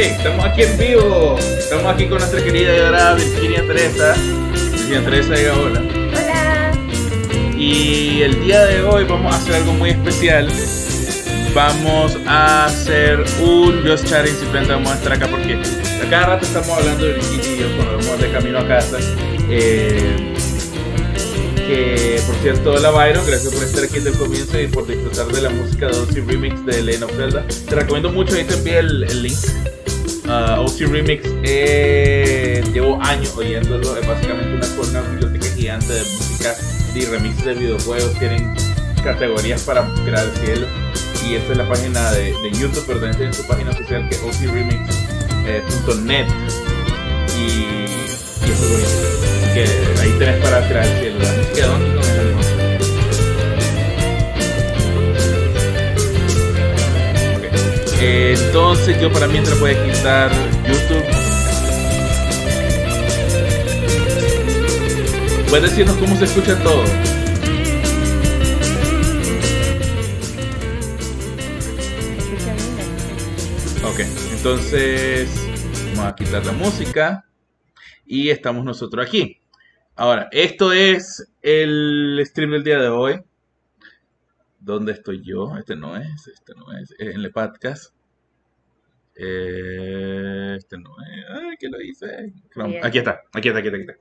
Estamos aquí en vivo. Estamos aquí con nuestra querida y adorada Virginia Teresa. Virginia Teresa, diga hola. Hola. Y el día de hoy vamos a hacer algo muy especial. Vamos a hacer un Just Chatting, simplemente vamos a estar acá porque a cada rato estamos hablando de Virginia y yo cuando vamos de camino a casa. Eh, que por cierto, hola Byron, gracias por estar aquí desde el comienzo y por disfrutar de la música de Remix de Legend of Zelda. Te recomiendo mucho, ahí te envié el, el link. Uh, OC Remix, eh, llevo años oyéndolo, es básicamente una, una biblioteca gigante de música y remixes de videojuegos, tienen categorías para crear el cielo. Y esta es la página de, YouTube, pero también tienen su página oficial que es ocremix.net. y, y eso es bonito que ahí tenés para crear el cielo. La música Entonces yo para mientras voy a quitar YouTube. ¿Puedes decirnos cómo se escucha todo? Ok, entonces vamos a quitar la música y estamos nosotros aquí. Ahora, esto es el stream del día de hoy. ¿Dónde estoy yo? Este no es, este no es. En el podcast. Eh, este no es. Ay, ¿qué lo hice? Bien. Aquí está, aquí está, aquí está, aquí está.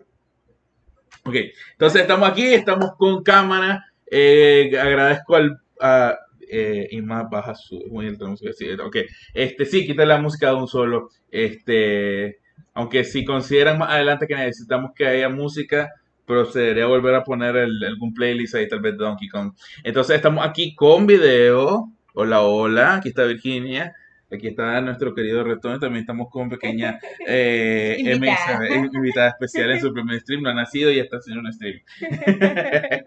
Ok, entonces estamos aquí, estamos con cámara. Eh, agradezco al. A, eh, y más baja su. Muy alta la música. Sí, ok, este sí, quita la música de un solo. Este. Aunque si consideran más adelante que necesitamos que haya música, procederé a volver a poner el, algún playlist ahí, tal vez Donkey Kong. Entonces estamos aquí con video. Hola, hola. Aquí está Virginia. Aquí está nuestro querido Retón. También estamos con pequeña eh, Invitada. MS, invitada especial en su primer stream. No ha nacido y está haciendo un stream.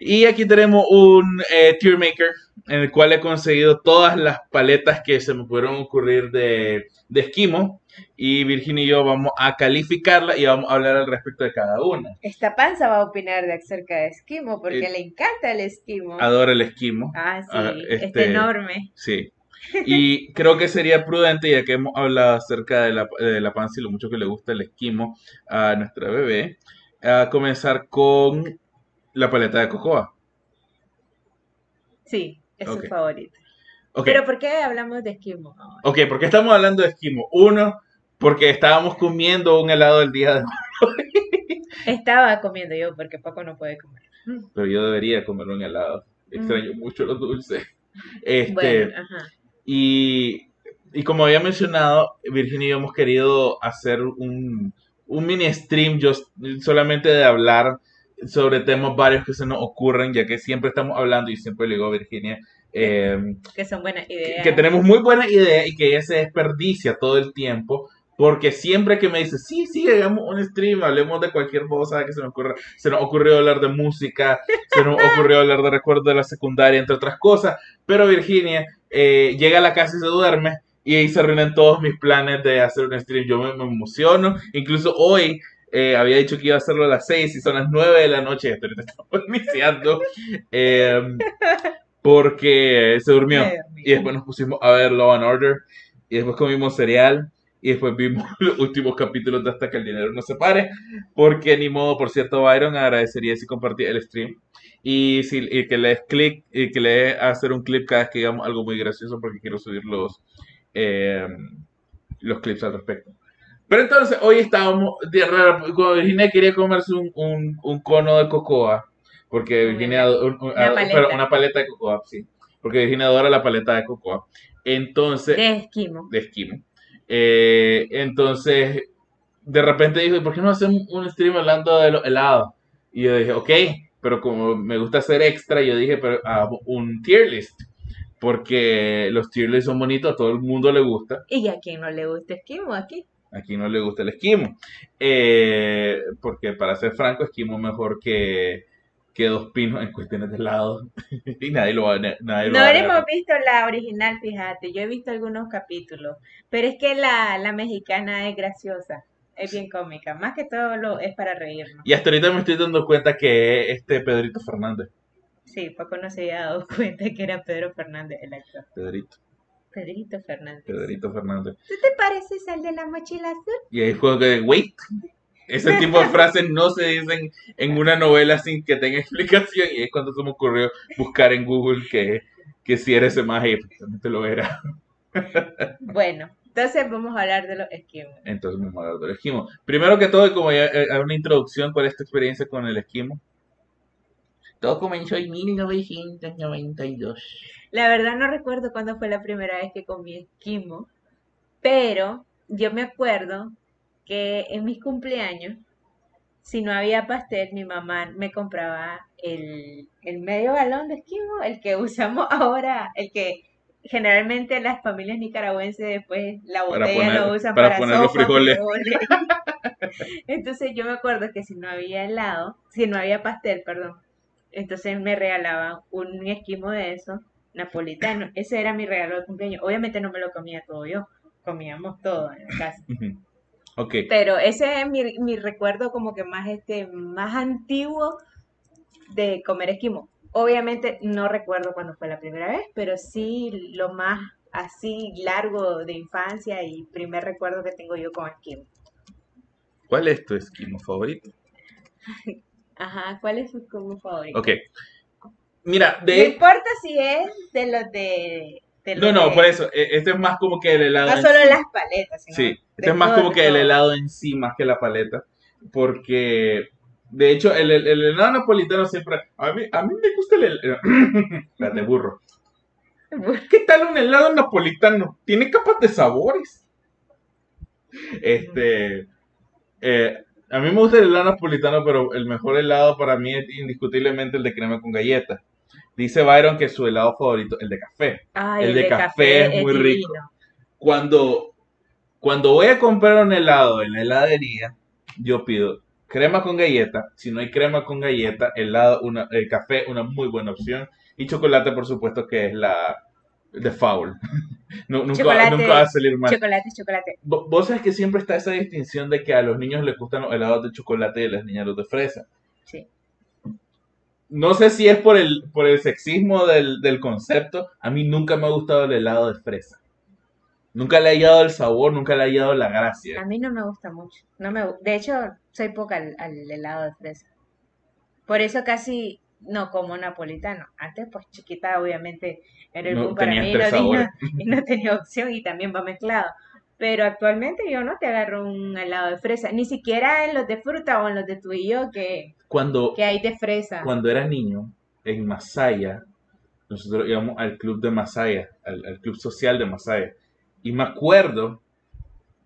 y aquí tenemos un eh, tier maker en el cual he conseguido todas las paletas que se me pudieron ocurrir de, de esquimo. Y Virginia y yo vamos a calificarla y vamos a hablar al respecto de cada una. Esta panza va a opinar de acerca de esquimo porque Eh, le encanta el esquimo. Adoro el esquimo. Ah, sí, Ah, este- enorme. Sí. Y creo que sería prudente, ya que hemos hablado acerca de la, de la panza y lo mucho que le gusta el esquimo a nuestra bebé, a comenzar con la paleta de cocoa. Sí, es Ok. su favorito. Pero ¿por qué hablamos de esquimo ahora? ok, ¿por qué estamos hablando de esquimo? Uno, porque estábamos comiendo un helado el día de hoy, Estaba comiendo yo porque Paco no puede comer. pero yo debería comer un helado. Extraño mucho los dulces. Este, Mm. Bueno, ajá. Y, y como había mencionado, Virginia y yo hemos querido hacer un, un mini stream just- solamente de hablar sobre temas varios que se nos ocurren, ya que siempre estamos hablando, y siempre le digo a Virginia, eh, Que son buenas que, ideas. que tenemos muy buenas ideas y que ella se desperdicia todo el tiempo. Porque siempre que me dice, sí, sí, hagamos un stream, hablemos de cualquier cosa que se nos ocurra, se nos ocurrió hablar de música, se nos ocurrió hablar de recuerdos de la secundaria, entre otras cosas. Pero Virginia eh, llega a la casa y se duerme y ahí se arruinan todos mis planes de hacer un stream. Yo me, me emociono. Incluso hoy eh, había dicho que iba a hacerlo a las 6 y son las 9 de la noche. Ahorita estamos iniciando. eh, porque se durmió. Y después nos pusimos a ver Law and Order. Y después comimos cereal. Y después vimos los últimos capítulos de Hasta que el dinero nos separe. Porque ni modo, por cierto, Byron, agradecería si compartía el stream. Y, si, y que le des clic y que le dé hacer un clip cada vez que digamos algo muy gracioso porque quiero subir los, eh, los clips al respecto. Pero entonces, hoy estábamos, de- cuando Virginia quería comerse un, un, un cono de cocoa, porque Virginia, un- un- Una ah, paleta. perdón, una paleta de cocoa, sí, porque Virginia adora la paleta de cocoa. Entonces, De esquimo. de esquimo. Eh, entonces, de repente dijo, ¿y por qué no hacemos un stream hablando de los helados? Y yo dije, ok, pero como me gusta hacer extra, yo dije, pero hagamos un tier list. Porque los tier lists son bonitos, a todo el mundo le gusta. ¿Y a quien no le gusta esquimo aquí? Aquí no le gusta el esquimo. Eh, porque para ser franco, esquimo mejor que, que dos pinos en cuestiones de helado. y nadie lo va a... Nadie lo No va a hemos visto la original, fíjate. Yo he visto algunos capítulos. Pero es que la, la mexicana es graciosa. Es bien cómica. Más que todo lo, es para reírnos. Y hasta ahorita me estoy dando cuenta que es este Pedrito Fernández. Sí, Paco no se había dado cuenta que era Pedro Fernández el actor. Pedrito. Pedrito Fernández. Pedrito Fernández. ¿Tú te pareces al de la mochila azul? Y ahí fue que, wait, ese tipo de frases no se dicen en una novela sin que tenga explicación. Y es cuando se me ocurrió buscar en Google que, que si era ese y efectivamente lo era. Bueno, entonces vamos a hablar de los esquimos. Entonces vamos a hablar del esquimo. Primero que todo, como ya eh, hay una introducción, ¿cuál es tu experiencia con el esquimo? Todo comenzó en 1992. La verdad no recuerdo cuándo fue la primera vez que comí esquimo, pero yo me acuerdo que en mis cumpleaños, si no había pastel, mi mamá me compraba el, el medio galón de esquimo, el que usamos ahora, el que generalmente las familias nicaragüenses después la botella poner- lo usan para para, poner los frijoles. Entonces yo me acuerdo que si no había helado, si no había pastel, perdón, entonces me regalaban un esquimo de eso, napolitano. Ese era mi regalo de cumpleaños. Obviamente no me lo comía todo yo, comíamos todo en la casa. Ujú. Ok, Pero ese es mi, mi recuerdo como que más este más antiguo de comer esquimo. Obviamente no recuerdo cuándo fue la primera vez, pero sí lo más así largo de infancia y primer recuerdo que tengo yo con esquimo. ¿cuál es tu esquimo favorito? Ajá, ¿cuál es su esquimo favorito? Ok, mira, No de... importa si es de los de... de los No, no, de- por eso, e- este es más como que el helado. No en solo sí. las paletas, sino Sí, este es más como que el helado en sí, más que la paleta. Porque, de hecho, el, el- el helado napolitano siempre. A mí, a mí me gusta el helado. La de burro. ¿Qué tal un helado napolitano? Tiene capas de sabores. Este. eh, a mí me gusta el helado napolitano, pero el mejor helado para mí es indiscutiblemente el de crema con galletas. Dice Byron que su helado favorito, el de café. Ay, El de café es muy rico. cuando, cuando voy a comprar un helado en la heladería, yo pido crema con galleta. Si no hay crema con galleta, helado, una, el café, una muy buena opción. Y chocolate, por supuesto, que es la de foul. No, nunca, Chocolate, nunca va a salir mal. Chocolate, chocolate. Vo- Vos sabes que siempre está esa distinción de que a los niños les gustan los helados de chocolate y a las niñas los de fresa. Sí. No sé si es por el, por el sexismo del, del concepto. A mí nunca me ha gustado el helado de fresa. Nunca le ha hallado el sabor, nunca le ha hallado la gracia. A mí no me gusta mucho. No me, de hecho, soy poca al, al helado de fresa. Por eso casi no como napolitano. Antes, pues chiquita, obviamente, era el No boom para mí y tres no, sabores. tenía, y no tenía opción y también va mezclado. Pero actualmente yo no te agarro un helado de fresa, ni siquiera en los de fruta o en los de tú y yo que, Cuando, que hay de fresa. cuando era niño, en Masaya, nosotros íbamos al club de Masaya, al, al club social de Masaya. Y me acuerdo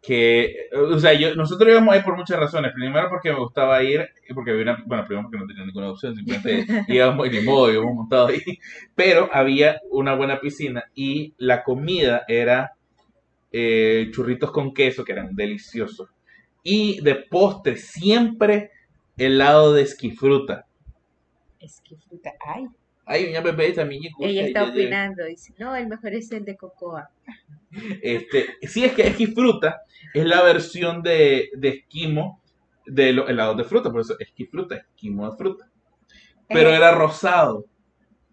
que, o sea, yo, nosotros íbamos ahí por muchas razones. Primero porque me gustaba ir, porque había una, bueno, primero porque no tenía ninguna opción, simplemente íbamos y ni modo, íbamos montados ahí. Pero había una buena piscina y la comida era eh, churritos con queso, que eran deliciosos. Y de postre, siempre helado de esquifruta. Es que fruta. Ay, Ay, una bebé también llegó. ella está ya. opinando. Dice, no, el mejor es el de cocoa. Este, sí, es que esquifruta es la versión de, de esquimo de los helados de fruta, por eso esquifruta, esquimo de fruta. Pero Eh, era rosado.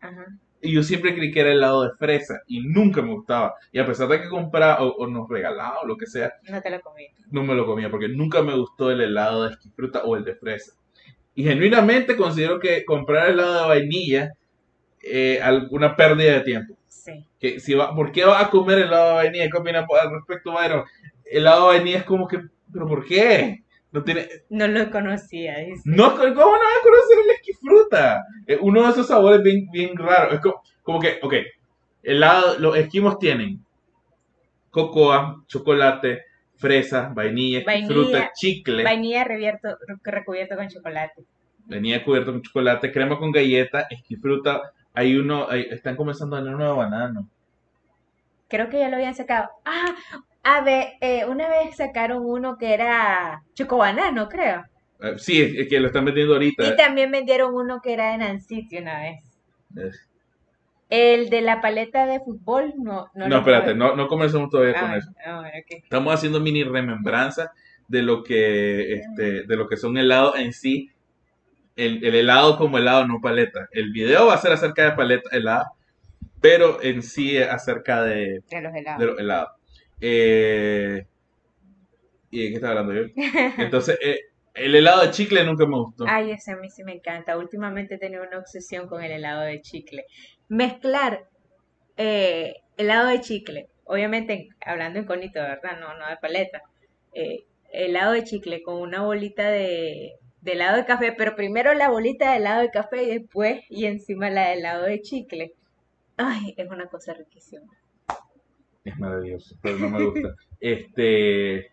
Ajá. Y yo siempre creí que era helado de fresa y nunca me gustaba. Y a pesar de que compraba o, o nos regalaba o lo que sea, No te lo comí. no me lo comía porque nunca me gustó el helado de esquifruta o el de fresa. Y genuinamente considero que comprar helado de vainilla es alguna pérdida de tiempo. Sí. Que si va, ¿Por qué vas a comer helado de vainilla? ¿Qué opinas al respecto, Byron? Helado de vainilla es como que, ¿pero por qué? No tiene, No lo conocía, dice. no, ¿cómo no vas a conocer el esquifruta? Es uno de esos sabores bien, bien raros. Es como, como que, ok, helado, los esquimos tienen cocoa, chocolate, fresa, vainilla, Vainilla, chicle, Vainilla revierto, recubierto con chocolate. vainilla cubierta con chocolate, crema con galleta, esquifruta. Hay uno, hay- están comenzando a tener uno de banano. Creo que ya lo habían sacado. Ah, a ver, eh, una vez sacaron uno que era chocobanano, creo. Eh, sí, es, es que lo están vendiendo ahorita. Y también vendieron uno que era de Nanciti una vez. Eh, El de la paleta de fútbol, no. No, No, espérate, no, no comenzamos todavía con Ah, eso. ah. Estamos haciendo mini remembranza de lo que, este, de lo que son helados en sí. El, el helado como helado, no paleta. El video va a ser acerca de paleta helada. pero en sí acerca de, De los de helados. los helados. Eh, ¿Y de qué estaba hablando yo? Entonces, eh, el helado de chicle nunca me gustó. Ay, ese a mí sí me encanta. Últimamente he tenido una obsesión con el helado de chicle. Mezclar eh, helado de chicle, obviamente en- hablando en conito, ¿verdad? No, no de paleta. Helado de chicle con una bolita de, de helado de café, pero primero la bolita de helado de café y después y encima la de helado de chicle. Ay, es una cosa riquísima. Es maravilloso, pero no me gusta. Este,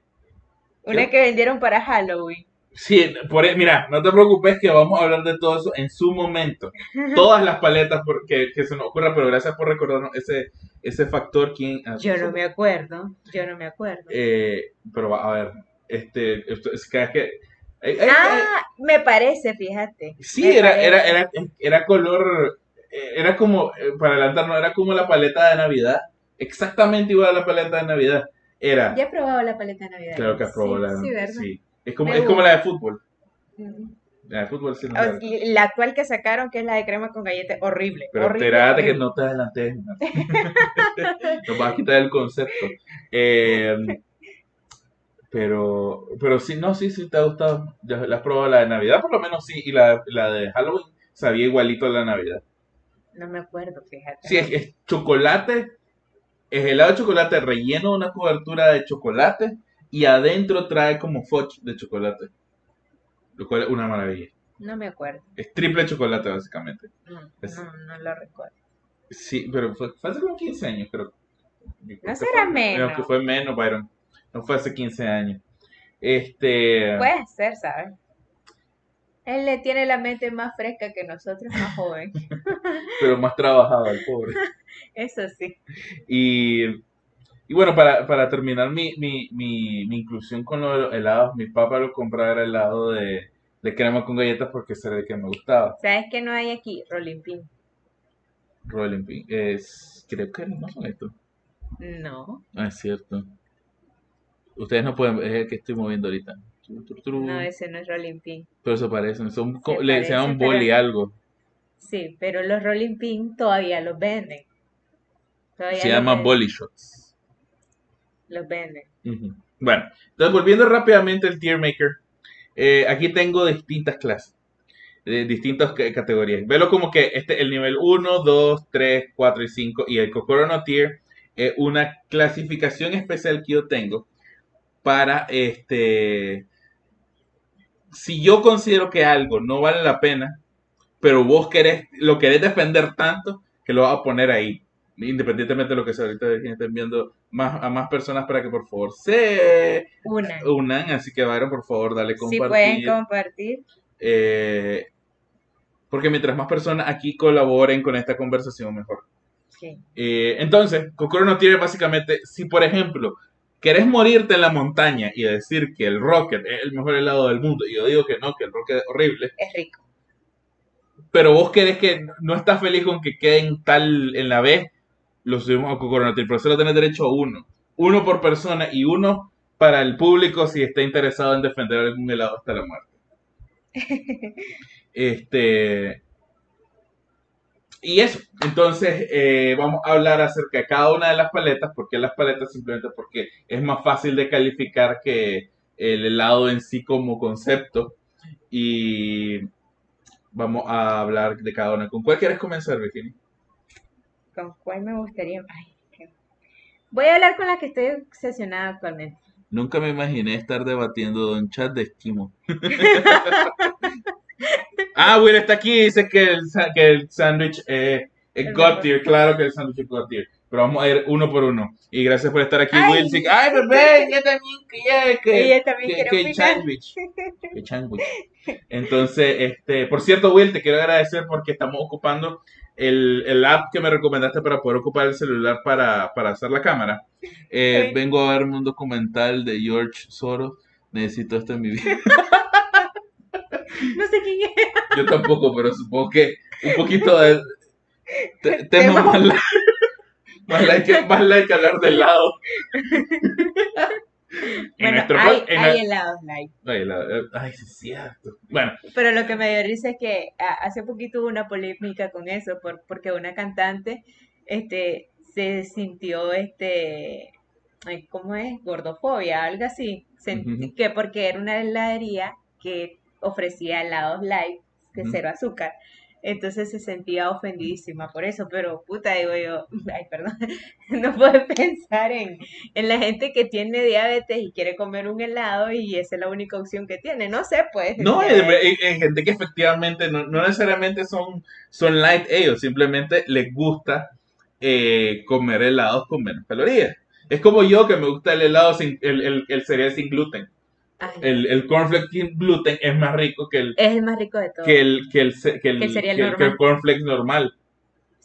Una que vendieron para Halloween. sí, por, e- mira, no te preocupes que vamos a hablar de todo eso en su momento. Todas las paletas por- que, que se nos ocurra, pero gracias por recordarnos ese, ese factor. ¿quién, ah, Yo no me acuerdo, yo no me acuerdo. Eh, pero a ver, este, esto, es que, Ah, me parece, fíjate. Sí, era, parece. era, era, era color, eh, era como, eh, para adelantarnos, era como la paleta de Navidad, exactamente igual a la paleta de Navidad. Era, Ya he probado la paleta de Navidad. claro que has probado Sí, la Sí, ¿verdad? sí. Es como, Me es como la de fútbol. La de fútbol sí no O- La actual que sacaron, que es la de crema con galleta, horrible. Pero horrible, espérate que no te adelantes. no. Nos vas a quitar el concepto. Eh, pero, pero sí, no, sí, sí te ha gustado. Ya la has probado la de Navidad, por lo menos sí. Y la, la de Halloween sabía igualito a la Navidad. No me acuerdo, fíjate. Sí, es, es chocolate, es helado de chocolate relleno de una cobertura de chocolate y adentro trae como fudge de chocolate. Lo cual es una maravilla. No me acuerdo. Es triple chocolate, básicamente. No, Es- no, no lo recuerdo. Sí, pero fue, fue hace como 15 años, creo. No será fue- menos. creo que fue menos, Byron. No fue hace 15 años. Este. Puede ser, ¿sabes? Él le tiene la mente más fresca que nosotros, más joven. Pero más trabajado, el pobre. Eso sí. Y, y bueno, para, para terminar mi, mi, mi, mi inclusión con los helados, mi papá lo compraba helado de, de crema con galletas porque ese era el que me gustaba. ¿Sabes qué no hay aquí? Rolling pin. Rolling Pin. Es, creo que no son estos. No, Ah, es cierto. Ustedes no pueden ver, es el que estoy moviendo ahorita. No, ese no es rolling pin. Pero se parecen, son, Se le, se llaman boli pero- algo. Sí, pero los rolling pin todavía los venden. Todavía Se los llaman venden. boli shots. Los venden. Bueno, entonces volviendo rápidamente al tier maker, eh, aquí tengo distintas clases, de distintas ca- categorías. Velo como que este el nivel 1, 2, 3, 4 y 5 y el Kokorono tier es una clasificación especial que yo tengo para este si yo considero que algo no vale la pena, pero vos querés lo querés defender tanto que lo vas a poner ahí. Independientemente de lo que sea, ahorita estén viendo más, a más personas para que por favor se Una. unan, así que Byron, por favor, dale Si compartir. pueden compartir. eh, porque mientras más personas aquí colaboren con esta conversación, mejor. Sí. Eh, entonces, Kokoro no tiene básicamente, si por ejemplo, querés morirte en la montaña y decir que el Rocket es el mejor helado del mundo, y yo digo que no, que el Rocket es horrible, Es rico. pero vos querés que no estás feliz con que queden tal en la B, lo subimos a tiene, pero solo tenés derecho a uno. Uno por persona y uno para el público si está interesado en defender algún helado hasta la muerte. Este. Y eso. Entonces, eh, vamos a hablar acerca de cada una de las paletas. ¿Por qué las paletas? Simplemente porque es más fácil de calificar que el helado en sí como concepto. Y vamos a hablar de cada una. ¿Con cuál quieres comenzar, Virginia? ¿Con cuál me gustaría? Ay, qué- Voy a hablar con la que estoy obsesionada actualmente. Nunca me imaginé estar debatiendo un chat de esquimo. ah, Will está aquí y dice que el, que el sándwich eh, es God tier. Claro que el sándwich es God tier. Pero vamos a ir uno por uno. Y gracias por estar aquí, Ay. Will. Sí, Ay, bebé, yo también quería que, Ella también que, que opinar. sándwich. Que sándwich. Entonces, este, por cierto, Will, te quiero agradecer porque estamos ocupando el, el app que me recomendaste para poder ocupar el celular para, para hacer la cámara. Eh. Vengo a verme un documental de George Soros. Necesito esto en mi vida. No sé quién es. Yo tampoco, pero supongo que un poquito de te- tema más like, más like, más like hablar del lado. En nuestro hay, en hay la- helados light. Ay, la- ay, sí es cierto. Bueno, Pero lo que me dio risa es que hace poquito hubo una polémica con eso, por, porque una cantante este, se sintió, este, ay, ¿cómo es? Gordofobia, algo así. Sentí Ujú. que porque era una heladería que ofrecía helados light, de Ujú. cero azúcar. Entonces se sentía ofendidísima por eso, pero puta, digo yo, ay, perdón, no puedo pensar en, en la gente que tiene diabetes y quiere comer un helado y esa es la única opción que tiene. No sé, pues. No, hay gente que efectivamente no, no necesariamente son, son light ellos, simplemente les gusta eh, comer helados con menos calorías. Es como yo que me gusta el helado sin, el, el, el cereal sin gluten. Ay, El, el cornflakes sin gluten es más rico que el, es el más rico de todos. que el, que el, que el, Que el que el- que normal. el cornflakes normal.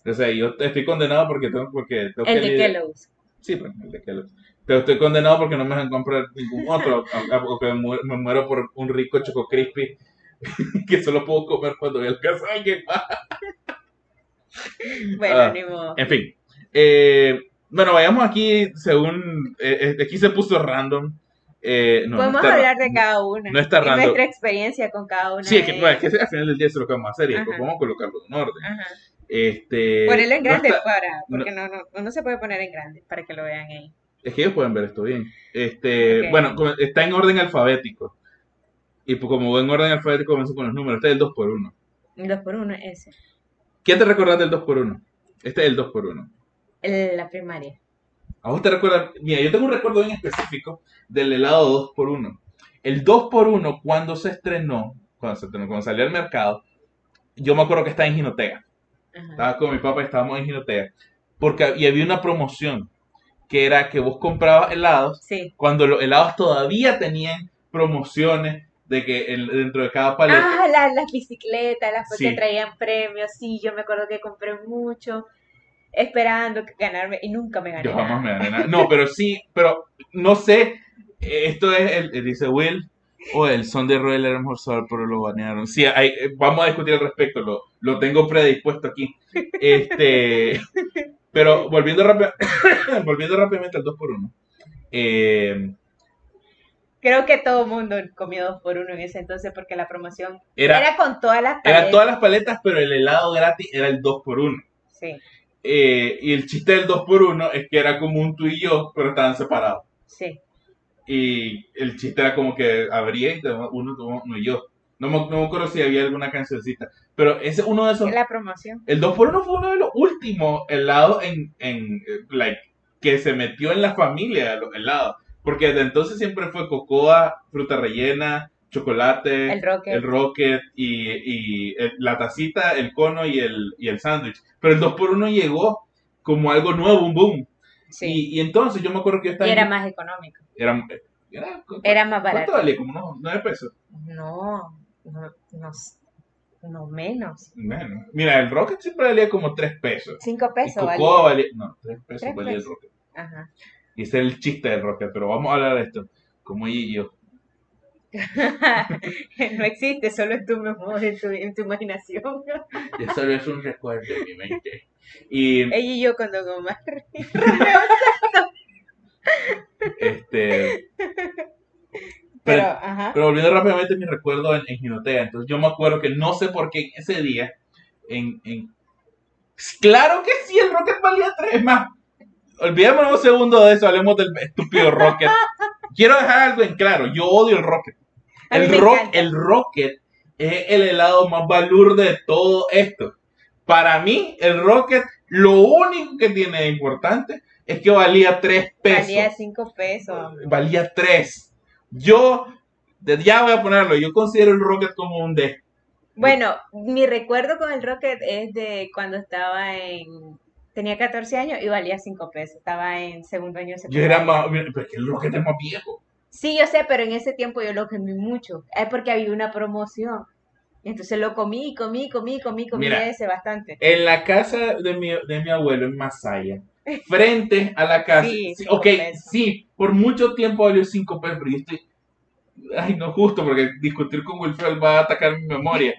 O sea, yo estoy condenado porque tengo, porque tengo El que de lidiar- Kellogg's. Sí, pues, el de Kellogg's. Pero estoy condenado porque no me dejan comprar ningún otro. a- Porque me, mu- me muero por un rico Choco Crispy que solo puedo comer cuando voy al casa de alguien más. Bueno, Ah, ni modo. En fin. Eh, bueno, vayamos aquí según. eh, eh, aquí se puso random. Eh, no, Podemos hablar de cada una. no está y random. nuestra experiencia con cada una. Sí, es que, bueno, es que al final del día eso es lo que vamos a hacer y después vamos a colocarlo en orden. Ajá. Este, Ponerlo en grande para, porque no, no, no se puede poner en grande para que lo vean ahí. Es que ellos pueden ver esto bien. Este. Bueno, está en orden alfabético. Y pues como va en orden alfabético, comienzo con los números. Este es el 2x1. Un Dos por uno, ese. ¿Qué te recuerdas del 2x1? Este es el 2x1. El- la primaria. ¿A vos te recuerdas? Mira, yo tengo un recuerdo bien específico del helado 2x1. El 2x1, cuando se estrenó, cuando, se estrenó, cuando salió al mercado, yo me acuerdo que estaba en Ginotega. Ajá. Estaba con mi papá y estábamos en Ginotega. Porque, y había una promoción que era que vos comprabas helados Sí. cuando los helados todavía tenían promociones de que el- dentro de cada paleta. Ah, la- las bicicletas, las Sí. que traían premios. Sí, yo me acuerdo que compré mucho esperando ganarme y nunca me gané. yo jamás nada. me gané nada. No, pero sí, pero no sé. Esto es, el, dice Will, o el son de Royal era mejor pero lo banearon. Sí, hay- vamos a discutir al respecto, lo, lo tengo predispuesto aquí. Este, pero volviendo, rápido, volviendo rápidamente al 2x1. Eh, Creo que todo el mundo comió dos por uno en ese entonces porque la promoción era, era con todas las eran paletas. todas las paletas, pero el helado gratis era el 2x1. Sí, Eh, y el chiste del 2x1 es que era como un tú y yo, pero estaban separados. sí. Y el chiste era como que abría y uno, tú, uno y yo. No me, no me acuerdo si había alguna cancioncita. Pero ese uno de esos. Es la promoción. El 2x1 fue uno de los últimos helados en, en like, que se metió en la familia de los helados. Porque desde entonces siempre fue cocoa, fruta rellena, chocolate, El rocket. el rocket y, y el- la tacita, el cono y el, y el sándwich. Pero el 2x1 llegó como algo nuevo, un boom. Sí. Y, y entonces yo me acuerdo que yo Y, estaba... era en- más económico. era, era- Era más ¿Cuánto barato. valía? Como unos 9 pesos. No, no, no, no menos. Menos. Mira, el Rocket siempre valía como 3 pesos. Cinco Y pesos Cocoa valía. valía. No, 3 pesos valía el. Rocket. Ajá. Y ese es el chiste del Rocket, pero vamos a hablar de esto. Como y yo. no existe, solo en tu memoria, en tu, en tu imaginación. Ya solo es un recuerdo en mi mente. Y Ella y yo cuando Gomar. este. Pero, Pero, volviendo rápidamente a mi recuerdo en, en Ginotea. Entonces yo me acuerdo que no sé por qué ese día. En, en... Claro que sí, el Rocket valía 3 Es más. Olvidémonos un segundo de eso, hablemos del estúpido Rocket. Quiero dejar algo en claro, yo odio el Rocket. El, me rock, encanta. el Rocket es el helado más valor de todo esto. Para mí, el Rocket, lo único que tiene de importante es que valía 3 pesos. Valía cinco pesos. Valía 3. Yo, ya voy a ponerlo, yo considero el Rocket como un D. Bueno, mi recuerdo con el Rocket es de cuando estaba en... Tenía 14 años y valía 5 pesos. Estaba en segundo año de Yo era secundaria. más, pero es que el Rocket es más viejo. Sí, yo sé, pero en ese tiempo yo lo comí mucho. Es porque había una promoción. Entonces lo comí, comí, comí, comí, comí Mira. ese bastante. En la casa de mi, de mi abuelo en Masaya, frente a la casa. Sí, Sí, cinco ok, pesos. sí, por mucho tiempo valió 5 pesos, pero yo estoy. Ay, no justo, porque discutir con Wilfred va a atacar mi memoria.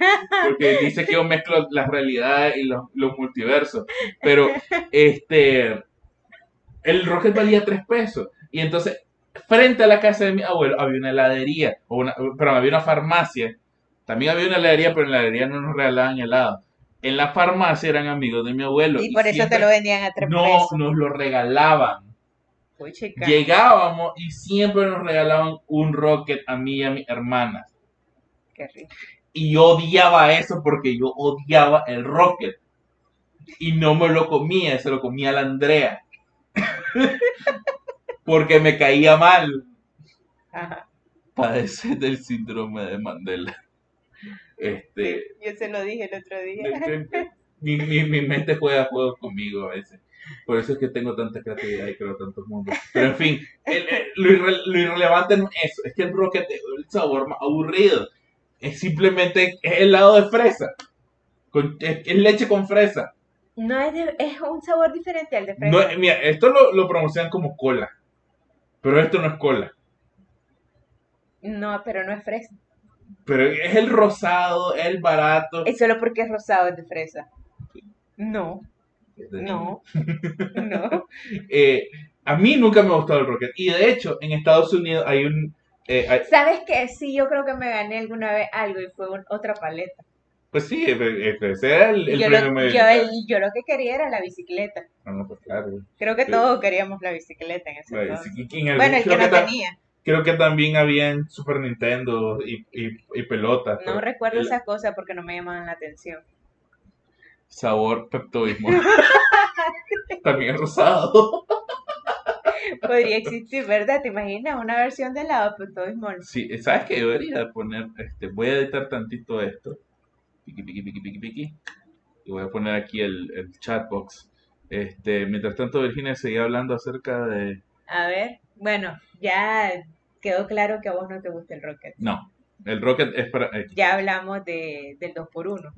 Porque dice que yo mezclo las realidades y los, los multiversos. Pero, este. El Rocket valía 3 pesos. Y entonces, frente a la casa de mi abuelo había una heladería, o una, perdón, había una farmacia. También había una heladería, pero en la heladería no nos regalaban helado. En la farmacia eran amigos de mi abuelo. Y por eso te lo vendían a tres No, pesos. nos lo regalaban. Uy. Llegábamos y siempre nos regalaban un rocket a mí y a mi hermana. Qué rico. Y yo odiaba eso porque yo odiaba el rocket. Y no me lo comía, se lo comía la Andrea. porque me caía mal. Ajá. Padece del síndrome de Mandela. Este, Yo se lo dije el otro día. mi, mi, mi mente juega juegos conmigo a veces. Por eso es que tengo tanta creatividad y creo tantos mundos. Pero en fin, el- el- lo, irre- lo irrelevante no es eso. Es que el rocket es el sabor más aburrido. Es simplemente es helado de fresa. Con- es, es leche con fresa. No es, de- es un sabor diferente al de fresa. No, mira, esto lo, lo promocionan como cola. Pero esto no es cola. No, pero no es fresa. Pero es el rosado, el barato. Es solo porque es rosado, es de fresa. No, no, no. Eh, a mí nunca me ha gustado el rocket. Y de hecho, en Estados Unidos hay un. eh, hay- ¿Sabes qué? Sí, yo creo que me gané alguna vez algo y fue un- otra paleta. Pues sí, eh, eh, ese era el, el yo, premio lo, medio. yo, el- yo lo que quería era la bicicleta. No, no, pues claro. Creo que Sí. todos queríamos la bicicleta en ese algún- Bueno, el que no tenía. Creo que también habían Super Nintendo y, y, y pelotas. No recuerdo el esas cosas porque no me llamaban la atención. Sabor Pepto-Bismol. también rosado. Podría existir, ¿verdad? ¿Te imaginas una versión de helado Pepto Bismol? Sí, ¿sabes qué? Debería poner, este, voy a editar tantito esto. Piqui, piqui, piqui, piqui, piqui. Y voy a poner aquí el, el chatbox. Este, mientras tanto, Virginia seguía hablando acerca de... A ver, bueno, ya quedó claro que a vos no te gusta el Rocket. No, el Rocket es para... eh, Ya hablamos de, del 2x1.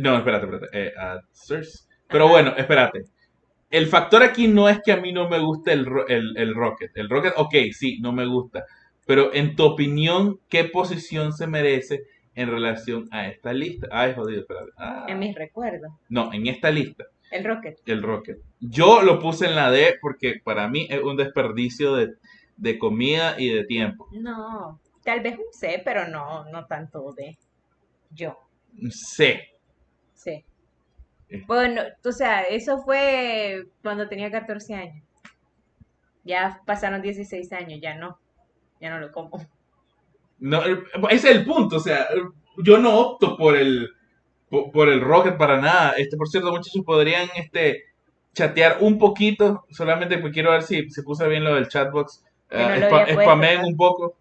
no, espérate, espérate. eh. Pero bueno, espérate. El factor aquí no es que a mí no me guste el, el, el Rocket. El Rocket, ok, sí, no me gusta. Pero en tu opinión, ¿qué posición se merece en relación a esta lista? Ay, jodido, espérate. Ah. En mis recuerdos. No, en esta lista, El Rocket. el Rocket. Yo lo puse en la D porque para mí es un desperdicio de, de comida y de tiempo. No, tal vez un C, pero no, no tanto de yo. C. Sí. Eh. Bueno, o sea, eso fue cuando tenía 14 años. Ya pasaron 16 años, ya no. Ya no lo como. No, eh, ese es el punto, o sea, eh, yo no opto por el por, por el Rocket para nada. Este, por cierto, muchachos, podrían este chatear un poquito, solamente porque quiero ver si se puso bien lo del chatbox. No Eh, spa- ¿verdad? un poco.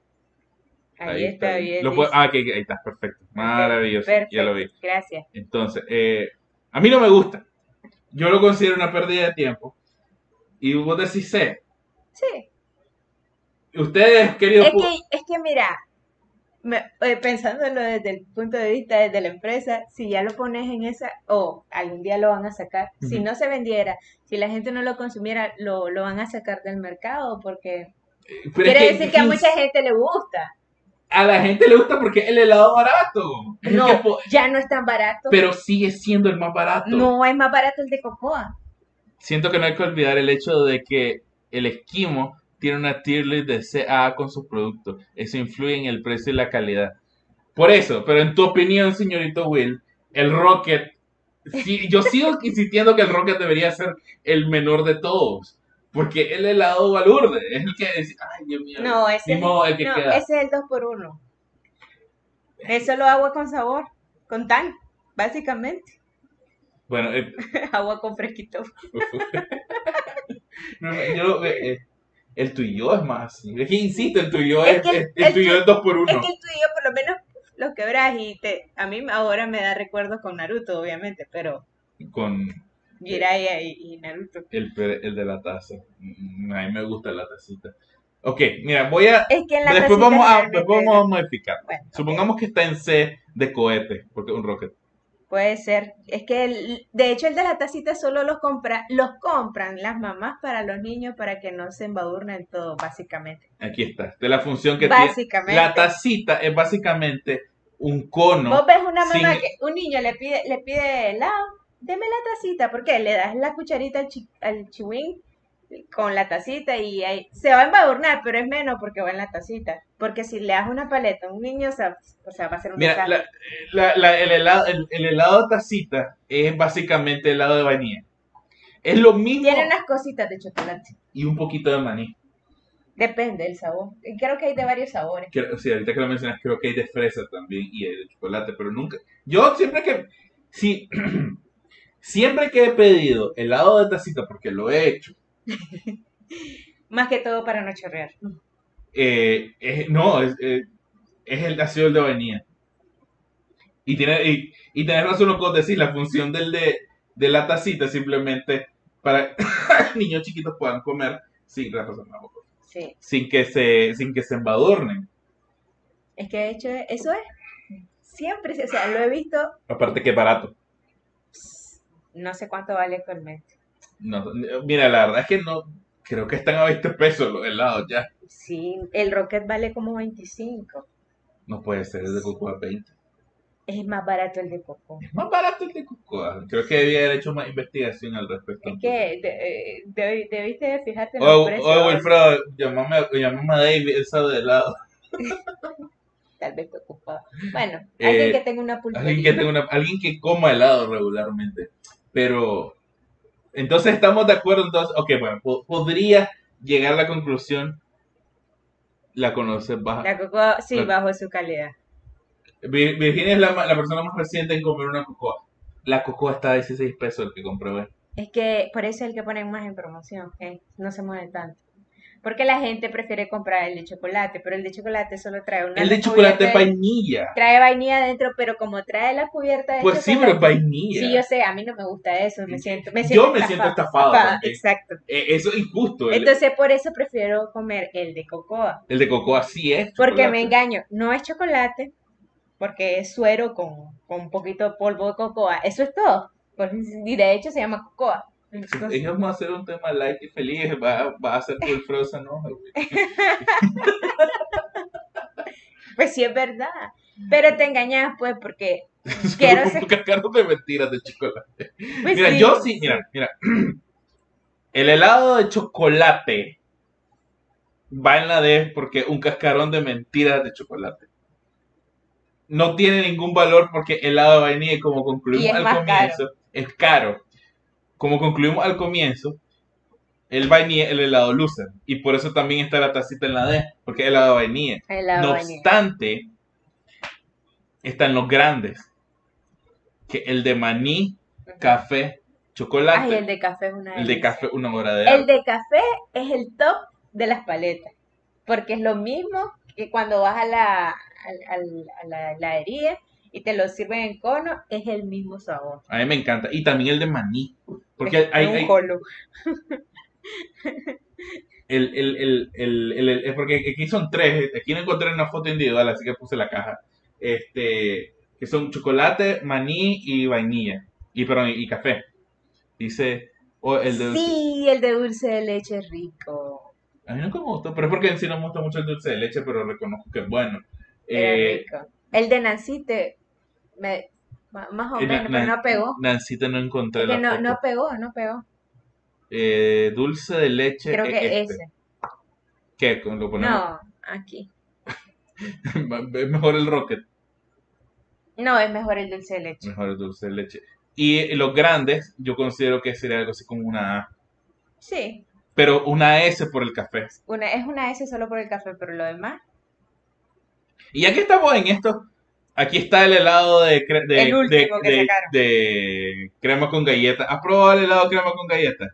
Ahí, está, bien. Lo dice. puedo- ah, que ahí está, perfecto. Maravilloso. Perfecto, Ya lo vi. Gracias. Entonces, eh, a mí no me gusta. Yo lo considero una pérdida de tiempo. Y vos decís C. Sí. Ustedes, queridos... Es que, es que mira, me- eh, pensándolo desde el punto de vista desde la empresa, si ya lo pones en esa, o algún día lo van a sacar, si no se vendiera, si la gente no lo consumiera, lo, lo van a sacar del mercado, porque pero es quiere decir que a ¿quién mucha gente le gusta. a la gente le gusta porque es el helado barato. Es No, que ya no es tan barato. pero sigue siendo el más barato. No es más barato el de cocoa. Siento que no hay que olvidar el hecho de que el esquimo tiene una tier list de CA con sus productos. Eso influye en el precio y la calidad. Por eso, pero en tu opinión, señorito Will, el Rocket, sí, yo sigo insistiendo que el Rocket debería ser el menor de todos. Porque el helado balurde es el que dice, ay Dios mío. No, ese, Ni modo, el que no, queda. ese es el 2 por 1 Es solo agua con sabor, con tan, básicamente. Bueno, eh, agua con fresquito. No, no, yo, eh, el tuyo es más. Es que insisto, el tuyo Es es, que el- el, el tuyo tu- es 2 por 1 Es que el tuyo por lo menos lo quebras y te, a mí ahora me da recuerdos con Naruto, obviamente, pero Con Jiraiya y, y Naruto. el, el de la taza. Mm, A mí me gusta la tacita. Ok, mira, voy a. Es que en la Después vamos a, después vamos a modificar. Bueno, Supongamos que está en C de cohete, porque es un rocket. Puede ser. Es que el- de hecho el de la tacita solo los compra, los compran las mamás para los niños para que no se embadurnen todo, básicamente. Aquí está. De la función que tiene. Básicamente. La tacita es básicamente un cono. Vos ves una mamá sin- que un niño le pide, le pide helado, deme la tacita, ¿por qué? Le das la cucharita al, chi, al chihuín con la tacita y ahí se va a embadurnar, pero es menos porque va en la tacita. Porque si le das una paleta a un niño, o sea, o sea, va a ser un Mira, desastre. la- la- la- el, helado, el, el helado tacita es básicamente helado de vainilla. Es lo mismo Tiene unas cositas de chocolate. y un poquito de maní. Depende del sabor. Creo que hay de varios sabores. Creo- sí, ahorita que lo mencionas, creo que hay de fresa también y hay de chocolate, pero nunca. Yo siempre que. Sí, siempre que he pedido helado de tacita, porque lo he hecho, Más que todo para no chorrear. eh, es- no, es, eh, es el ácido de vainilla. Y tiene y, y tenés razón lo que vos decís, la función del de, de la tacita es simplemente para que niños chiquitos puedan comer sin, razón, Sí. sin que se sin que se embadurnen. Es que de hecho eso es. Siempre, o sea, lo he visto. Aparte que es barato. No sé cuánto vale actualmente. No, mira, la verdad es que no, creo que están a 20 pesos los helados ya. Sí, el Rocket vale como 25. No puede ser, el de cocoa 20. Es más barato el de coco. Es más barato el de cocoa. Creo que debía haber hecho más investigación al respecto. Es que de- eh, debi- debiste de fijarte en Oye, los precios. Wilfredo, llamame, a- llamame a David, esa de helado. Tal vez te ocupaba. Bueno, Eh, alguien que tenga una pulpería. Alguien que, tenga una, alguien que coma helado regularmente. Pero, entonces estamos de acuerdo. Entonces, ok, bueno, po- podría llegar a la conclusión. La conoces, baja. La cocoa, sí, La- bajo su calidad. Vir- Virginia es la, la persona más reciente en comer una cocoa. La cocoa está a 16 pesos el que compré hoy. Es que por eso es el que ponen más en promoción, ¿eh? no se mueve tanto. Porque la gente prefiere comprar el de chocolate, pero el de chocolate solo trae una El de chocolate es de- vainilla. Trae vainilla adentro, pero como trae la cubierta de Pues sí, pero es vainilla. Sí, yo sé, a mí no me gusta eso, me siento, me Yo siento me siento estafado. Exacto. Eh, eso es injusto. El, Entonces por eso prefiero comer el de cocoa, el de cocoa sí es. porque me engaño, no es chocolate, porque es suero con, con un poquito de polvo de cocoa, eso es todo. Y de hecho se llama cocoa. Ellos vamos a hacer un tema light y feliz. Va, va a ser por Frozen, ¿no? Pues sí es verdad. Pero te engañas, pues, porque quiero ser. un cascarón de mentiras de chocolate. pues mira, sí, yo sí, mira, mira. El helado de chocolate va en la D porque un cascarón de mentiras de chocolate. No tiene ningún valor porque helado de vainilla, como concluimos al comienzo, es caro. Como concluimos al comienzo, el vainilla, el helado luce. Y por eso también está la tacita en la D, porque es helado vainilla. helado No vainilla. obstante, están los grandes. Que el de maní, café, chocolate. Ay, el de café es una El de café, una hora de El de café es el top de las paletas. Porque es lo mismo que cuando vas a la, al- al- a la heladería y te lo sirven en cono, es el mismo sabor. A mí me encanta. Y también el de maní. Porque Es hay, un hay- colo. el, el, el, el, el- el- porque aquí son tres. Aquí no encontré una foto individual, así que puse la caja. Este, que son chocolate, maní y vainilla. Y perdón, y, café. Dice, o el de Sí, el de dulce de leche es rico. A mí nunca me gustó, pero es porque en sí no me gusta mucho el dulce de leche, pero reconozco que es bueno. Eh, rico. El de Nancite, me, más o eh, menos, pero no pegó. Nancita no encontré Es que la no, foto. no pegó, no pegó. Eh, dulce de leche. Creo que este. ese. ¿Qué? ¿Cómo ¿Lo ponemos? No, aquí. es mejor el rocket, No, es mejor el dulce de leche. mejor el dulce de leche. Y los grandes, yo considero que sería algo así como una A. Sí, Pero una S por el café. una, es una S solo por el café, pero lo demás. Y ya que estamos en esto, aquí está el helado de, cre- de, El último de- que de- sacaron. de crema con galleta. ¿Has probado el helado de crema con galleta?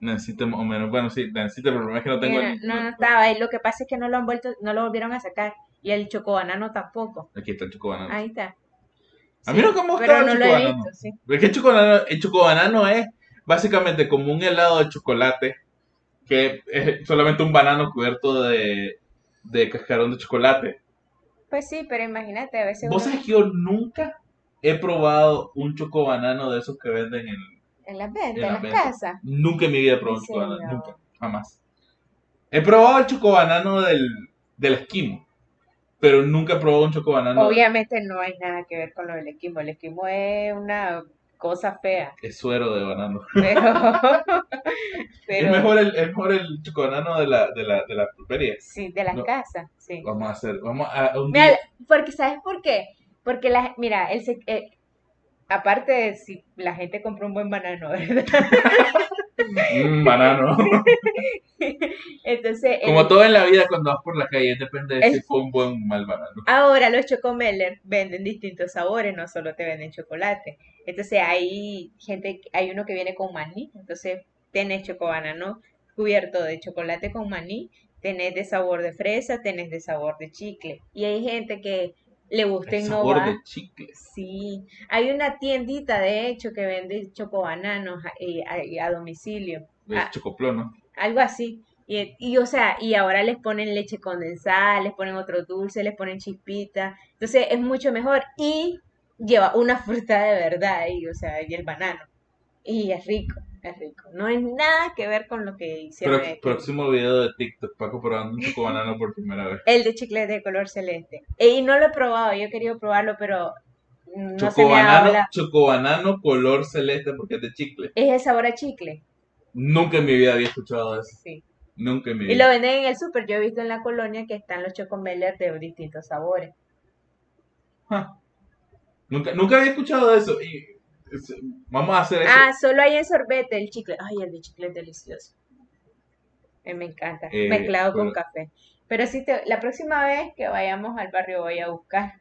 Necesito más o menos. Bueno, sí, necesito, pero el problema es que no tengo no, el- no, no estaba. Y lo que pasa es que no lo han vuelto, no lo volvieron a sacar. Y el chocobanano tampoco. Aquí está el chocobanano. Ahí está. A mí nunca me ha gustado no el lo he chocobanano. visto, sí. Es que el chocobanano, el chocobanano es básicamente como un helado de chocolate, que es solamente un banano cubierto de, de cascarón de chocolate. Pues sí, pero imagínate, a veces ¿Vos uno- sabés que yo nunca he probado un chocobanano de esos que venden en... en las ventas, en las casas. Nunca en mi vida he probado un ¿En chocobanano, nunca, jamás. He probado el chocobanano del, del esquimo, pero nunca he probado un chocobanano Obviamente no hay nada que ver con lo del esquimo. El esquimo es una cosa fea. es suero de banano. Pero, Pero Es mejor el, es mejor el chocobanano de la, de la, de la pulpería. sí, de las No. casas, sí. Vamos a hacer, vamos a un Mira, día. porque ¿sabes por qué? Porque la, mira, el, eh, aparte de si la gente compra un buen banano, ¿verdad? Un banano. Entonces, el- Como todo en la vida, cuando vas por la calle, depende de El- si fue un buen o un mal banano. ahora los chocomeller venden distintos sabores, no solo te venden chocolate. Entonces, hay gente, hay uno que viene con maní, entonces tenés chocobanano cubierto de chocolate con maní, tenés de sabor de fresa, tenés de sabor de chicle. Y hay gente que le gusta El sabor innovar. de chicles. Sí, hay una tiendita de hecho que vende chocobananos eh, a, a domicilio, Es Ah. chocoplón, ¿no? algo así. Y, y, o sea, y ahora les ponen leche condensada, les ponen otro dulce, les ponen chispita. Entonces es mucho mejor y lleva una fruta de verdad ahí, o sea, y el banano. Y es rico, es rico. No hay nada que ver con lo que hicieron. Pro- próximo video de TikTok, Paco probando un chocobanano por primera vez. El de chicle de color celeste. E- Y no lo he probado, yo he querido probarlo, pero no se me Chocobanano, la... chocobanano color celeste porque es de chicle. Es el sabor a chicle. Nunca en mi vida había escuchado eso. Sí. Nunca en mi Y vida. lo venden en el súper. Yo he visto en la colonia que están los chocomeller de distintos sabores. Nunca, nunca había escuchado eso. Y es- vamos a hacer eso. Ah, solo hay en sorbete el chicle. Ay, el de chicle es delicioso. Eh, me encanta. Eh, Mezclado con café. Pero sí, te- la próxima vez que vayamos al barrio voy a buscar.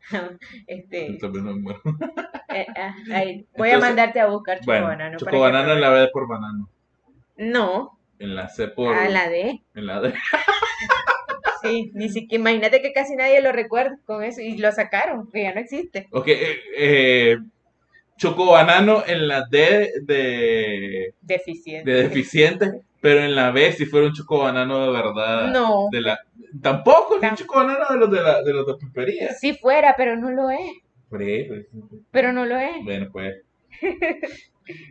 este, no, bueno. eh, ah, ahí, voy a mandarte a buscar Bueno, chocobanano. para que chocobanano en la B por banano. No, En la C por. a la D. En la D. Sí, ni siquiera, imagínate que casi nadie lo recuerda con eso y lo sacaron, que ya no existe. Ok, eh, eh, chocobanano en la D de, Deficiente. de deficiente, pero en la B si fuera un chocobanano de verdad. No, De la, tampoco es un Tam- chocobanano de los de, la, de los de pulpería. si fuera, pero no lo es. Pero no lo es. Bueno, pues.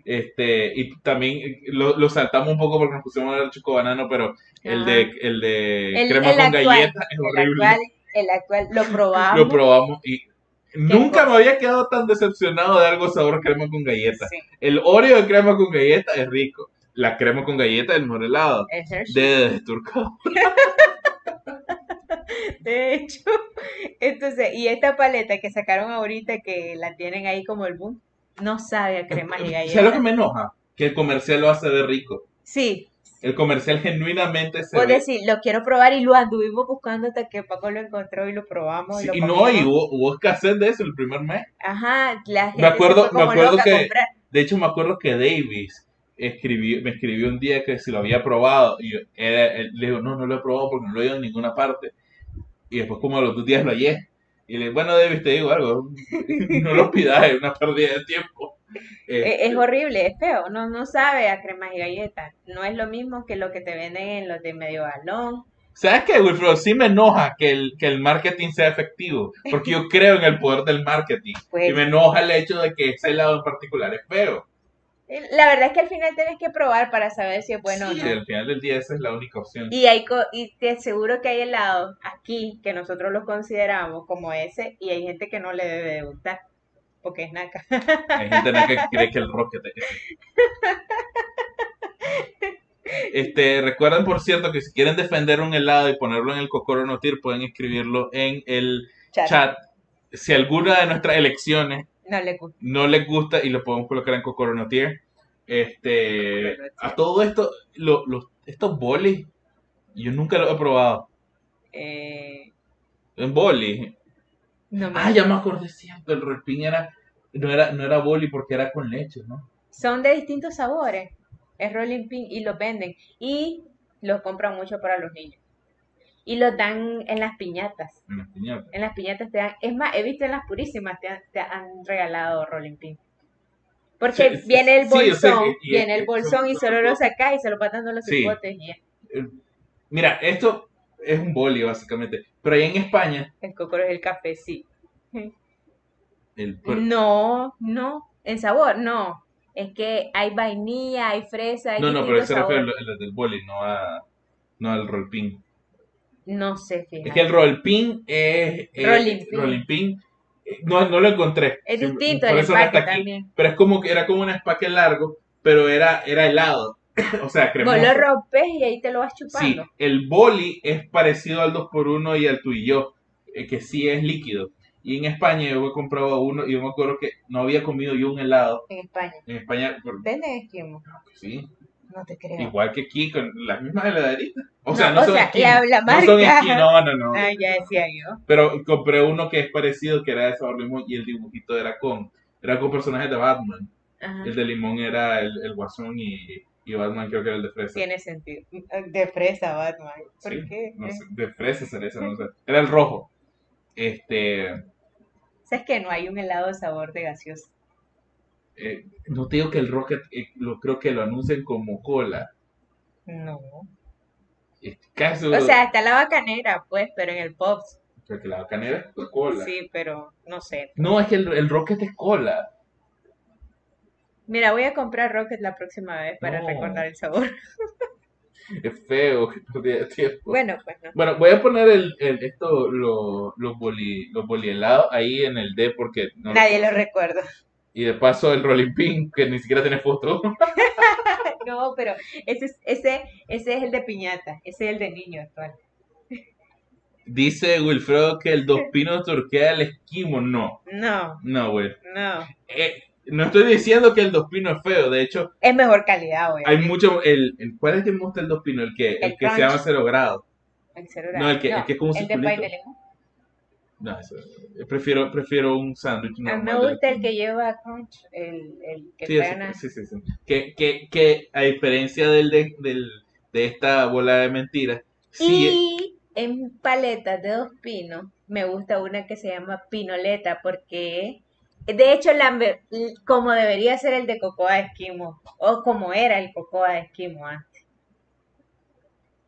Este, y también eh, lo, lo saltamos un poco porque nos pusimos a hablar del chocobanano, pero el de, el de El- crema el con actual, galleta es El horrible. actual, el actual, lo probamos. Lo probamos y nunca cosa? me había quedado tan decepcionado de algo sabor crema con galleta. Sí, El Oreo de crema con galleta es rico. La crema con galleta es el mejor helado. es Hershey. De desturcado. De hecho, entonces, y esta paleta que sacaron ahorita que la tienen ahí como el boom, no sabe a crema y ¿Sabes lo que me enoja? Que el comercial lo hace ver rico. Sí, El comercial genuinamente se puedo ve. decir, lo quiero probar y lo anduvimos buscando hasta que Paco lo encontró y lo probamos. Sí, y lo no, y hubo, hubo escasez de eso el primer mes. Ajá, la gente Me acuerdo- se fue como me acuerdo loca que-. De hecho, me acuerdo que Davis escribió, me escribió un día que si lo había probado. Y yo, era- él- le digo, no, no lo he probado porque no lo he ido en ninguna parte. Y después, como a los dos días lo hallé. Y le digo, bueno, Davis, te digo algo. no lo pidas, es una pérdida de tiempo. Es, Este, es horrible, es feo, no, no sabe a cremas y galletas. No es lo mismo que lo que te venden en los de medio galón. ¿Sabes qué, Wilfredo? Sí me enoja que el, que el marketing sea efectivo. Porque yo creo en el poder del marketing. Pues Y me enoja el hecho de que ese lado en particular es feo. la verdad es que al final tienes que probar para saber si es bueno sí, o no. al final del día esa es la única opción. Y hay co- y te aseguro que hay helados aquí que nosotros los consideramos como ese y hay gente que no le debe de gustar porque es naca. Hay gente ¿no? que cree que el rocket es Este, recuerden por cierto que si quieren defender un helado y ponerlo en el Kokoro no Tier, pueden escribirlo en el Chat. chat. Si alguna de nuestras elecciones No le gusta. no les gusta y lo podemos colocar en Kokoro no Tier. Este, a todo esto, lo- los- estos bolis, yo nunca los he probado. Eh, En boli. no me- Ah, ya me acordé, cierto, el rolpín era, no era, no era boli porque era con leche, ¿no? Son de distintos sabores. Es rolling pin y los venden y los compran mucho para los niños. Y los dan en las piñatas. En las piñatas. En las piñatas te dan, es más, he visto en las purísimas te han, te han regalado rolling pin. Porque Sí, sí, viene el sí, bolsón, que- y- viene el bolsón y solo lo sacas y se lo dando los Sí. cipotes y ya. Mira, esto es un boli básicamente, pero allá en España, El cocoro es el café, sí. El, No, no, en sabor, no. Es que hay vainilla, hay fresa, hay no, no, pero se refiere al del boli, no, a, no al rolpín. No sé, Es fíjate. que el rolpín es... es- Rolling pin. rolling pin, eh, no, no lo encontré. Es Sí, distinto por el eso no empaque está aquí. también. Pero es como que era como un espaque largo, pero era, era helado. o sea, Vos cremoso. lo rompes y ahí te lo vas Sí, chupando. el boli es parecido al 2x1 y al tú y yo, eh, que sí es líquido. Y en España yo he comprado uno y yo me acuerdo que no había comido yo un helado. En España. En España, por- ¿Venden esquimo? sí, No te creo. igual que aquí con las mismas heladeritas. O No, sea, no o son sea, la- la no son no, no, no. Ah, ya decía yo. Pero compré uno que es parecido, que era de sabor limón y el dibujito era con, era con personajes de Batman. Ajá. El de limón era el, el guasón y, y Batman creo que era el de fresa. Tiene sentido. De fresa, Batman. ¿Por Sí, qué? no sé, de fresa cereza, no sé. Era el rojo. Este, ¿Sabes que no hay un helado de sabor de gaseosa? eh, no te digo que el Rocket, eh, lo creo que lo anuncian como cola. No. Este, caso, O sea, está la bacanera, pues, pero en el Pops. creo que la bacanera es cola. Sí, pero no sé. No, es que el, el Rocket es cola. Mira, voy a comprar Rocket la próxima vez para No. recordar el sabor. Es feo, que perdía tiempo. Bueno, pues no. Bueno, voy a poner el, el- esto, lo- los boli, los bolielados ahí en el D porque no Nadie lo recuerda. Y de paso el rolling pin, que ni siquiera tiene foto. No, pero ese es, ese, ese es el de piñata. Ese es el de niño actual. Dice Wilfredo que el dos pinos turquea el esquimo. No, No, no, güey. no. Eh, no estoy diciendo que el dos pinos es feo. De hecho, Es mejor calidad, güey. hay mucho. El, el- ¿Cuál es el que me gusta el dos pinos? El que, el El que se llama cero grado. El celular. No, el que- el que es como un El de pay de limón. No, eso, prefiero, prefiero un sándwich A mí me gusta el que lleva crunch, el, el que Sí, una- sí, sí, sí. Que, que, que a diferencia del de, del, de esta bola de mentiras, sí, Y en paletas de dos pinos me gusta una que se llama pinoleta porque de hecho la, como debería ser el de cocoa de esquimo o como era el cocoa de esquimo antes.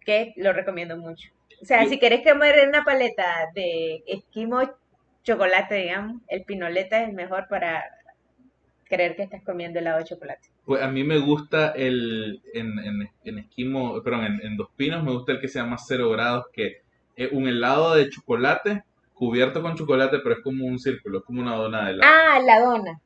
Que lo recomiendo mucho. O sea, si querés comer una paleta de esquimo chocolate, digamos, el pinoleta es el mejor para creer que estás comiendo helado de chocolate. Pues a mí me gusta el, en, en, en esquimo, perdón, en, en Dos Pinos me gusta el que se llama Cero Grados, que es un helado de chocolate cubierto con chocolate, pero es como un círculo, es como una dona de helado. Ah, la dona.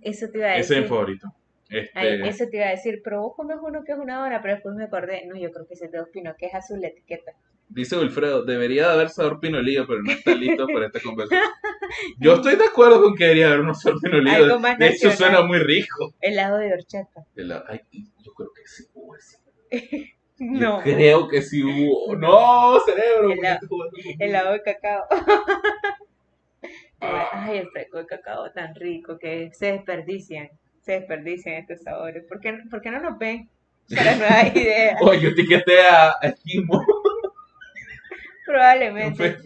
Eso te iba a Ese decir. es mi favorito. Este, Ay, eso te iba a decir, pero vos comes uno que es una dona, pero después me acordé, no, yo creo que ese es de dos pinos, que es azul la etiqueta. Dice Wilfredo, debería de haber sabor pinolillo, pero no está listo para esta conversación. Yo estoy de acuerdo con que debería haber un sabor pinolillo. Algo más De hecho, suena muy rico. Helado de horchata. Helado- ay, yo creo que sí Yo No, creo que sí hubo. No, cerebro. Helado- ¿por qué tú- helado de cacao. Ah. Ay, el fresco de cacao tan rico que se desperdician, se desperdician estos sabores. ¿Por qué, por qué no nos ven? Para nuevas ideas, Oye, yo etiqueté a a probablemente.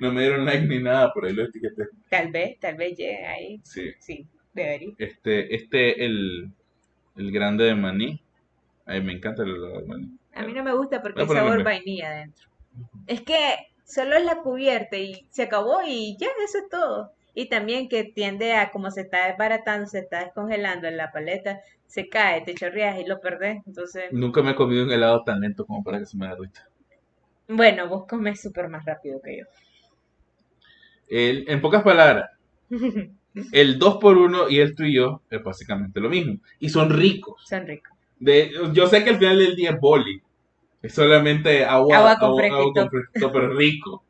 No me dieron like ni nada, por ahí lo etiqueté. Tal vez, tal vez llegue ahí. Sí. Sí, debería. Este, este, el, el grande de maní. Ay, me encanta el helado de maní. A mí no me gusta porque hay sabor vainilla adentro. Es que solo es la cubierta y se acabó y ya, eso es todo. Y también que tiende a, como se está desbaratando, se está descongelando en la paleta, se cae, te chorreas y lo perdés. Entonces, Nunca me he comido un helado tan lento como para que se me derrita. bueno, vos comes súper más rápido que yo. El- en pocas palabras, el 2x1 y el tú y yo es básicamente lo mismo. Y son ricos. Son ricos. De, yo sé que al final del día es boli. Es solamente agua, Agua con agua- agua fresquito. con fresquito, pero rico.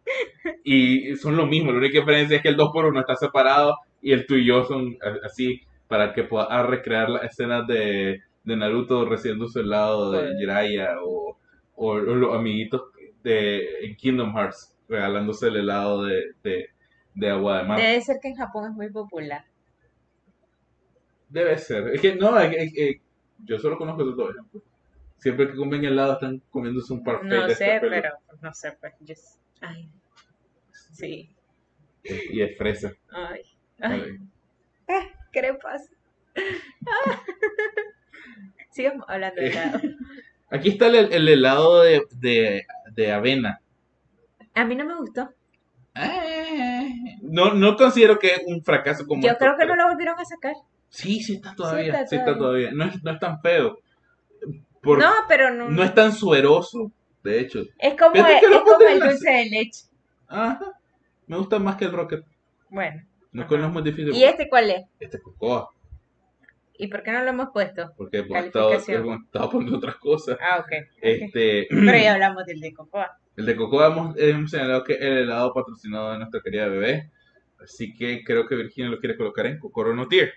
Y son lo mismo. La única diferencia es que el 2x1 está separado y el tú y yo son así para que pueda recrear las escenas de, de Naruto recibiendo su helado de. Jiraiya o, o, o los amiguitos de en Kingdom Hearts regalándose el helado de, de, de agua de mar. Debe ser que en Japón es muy popular. Debe ser. Es que no, es es que yo solo conozco esos dos ejemplos. Siempre que comen helado están comiéndose un parfait No de sé, pero no sé, pues. Ay, sí. Y es fresa. Ay, ay, Ay. ¿qué le pasa? Sigamos hablando de helado. Aquí está el, el helado de, de, de avena. A mí no me gustó. Eh, No, no considero que es un fracaso como Yo creo que no lo volvieron a sacar. Sí, sí está todavía. está Sí está todavía. No es, no es tan feo. Por- No, pero no. no es tan sueroso, de hecho. Es como, el, es como el dulce de leche. Ajá. Me gusta más que el Rocket. Bueno. No Ajá. es muy difícil. ¿Y este cuál es? Este es cocoa. ¿Y por qué no lo hemos puesto? Porque hemos estado, estado poniendo otras cosas. Ah, ok. Este, Pero ya hablamos del de cocoa. el de Cocoa hemos, hemos señalado que es el helado patrocinado de nuestra querida bebé. Así que creo que Virginia lo quiere colocar en Cocorono Tier.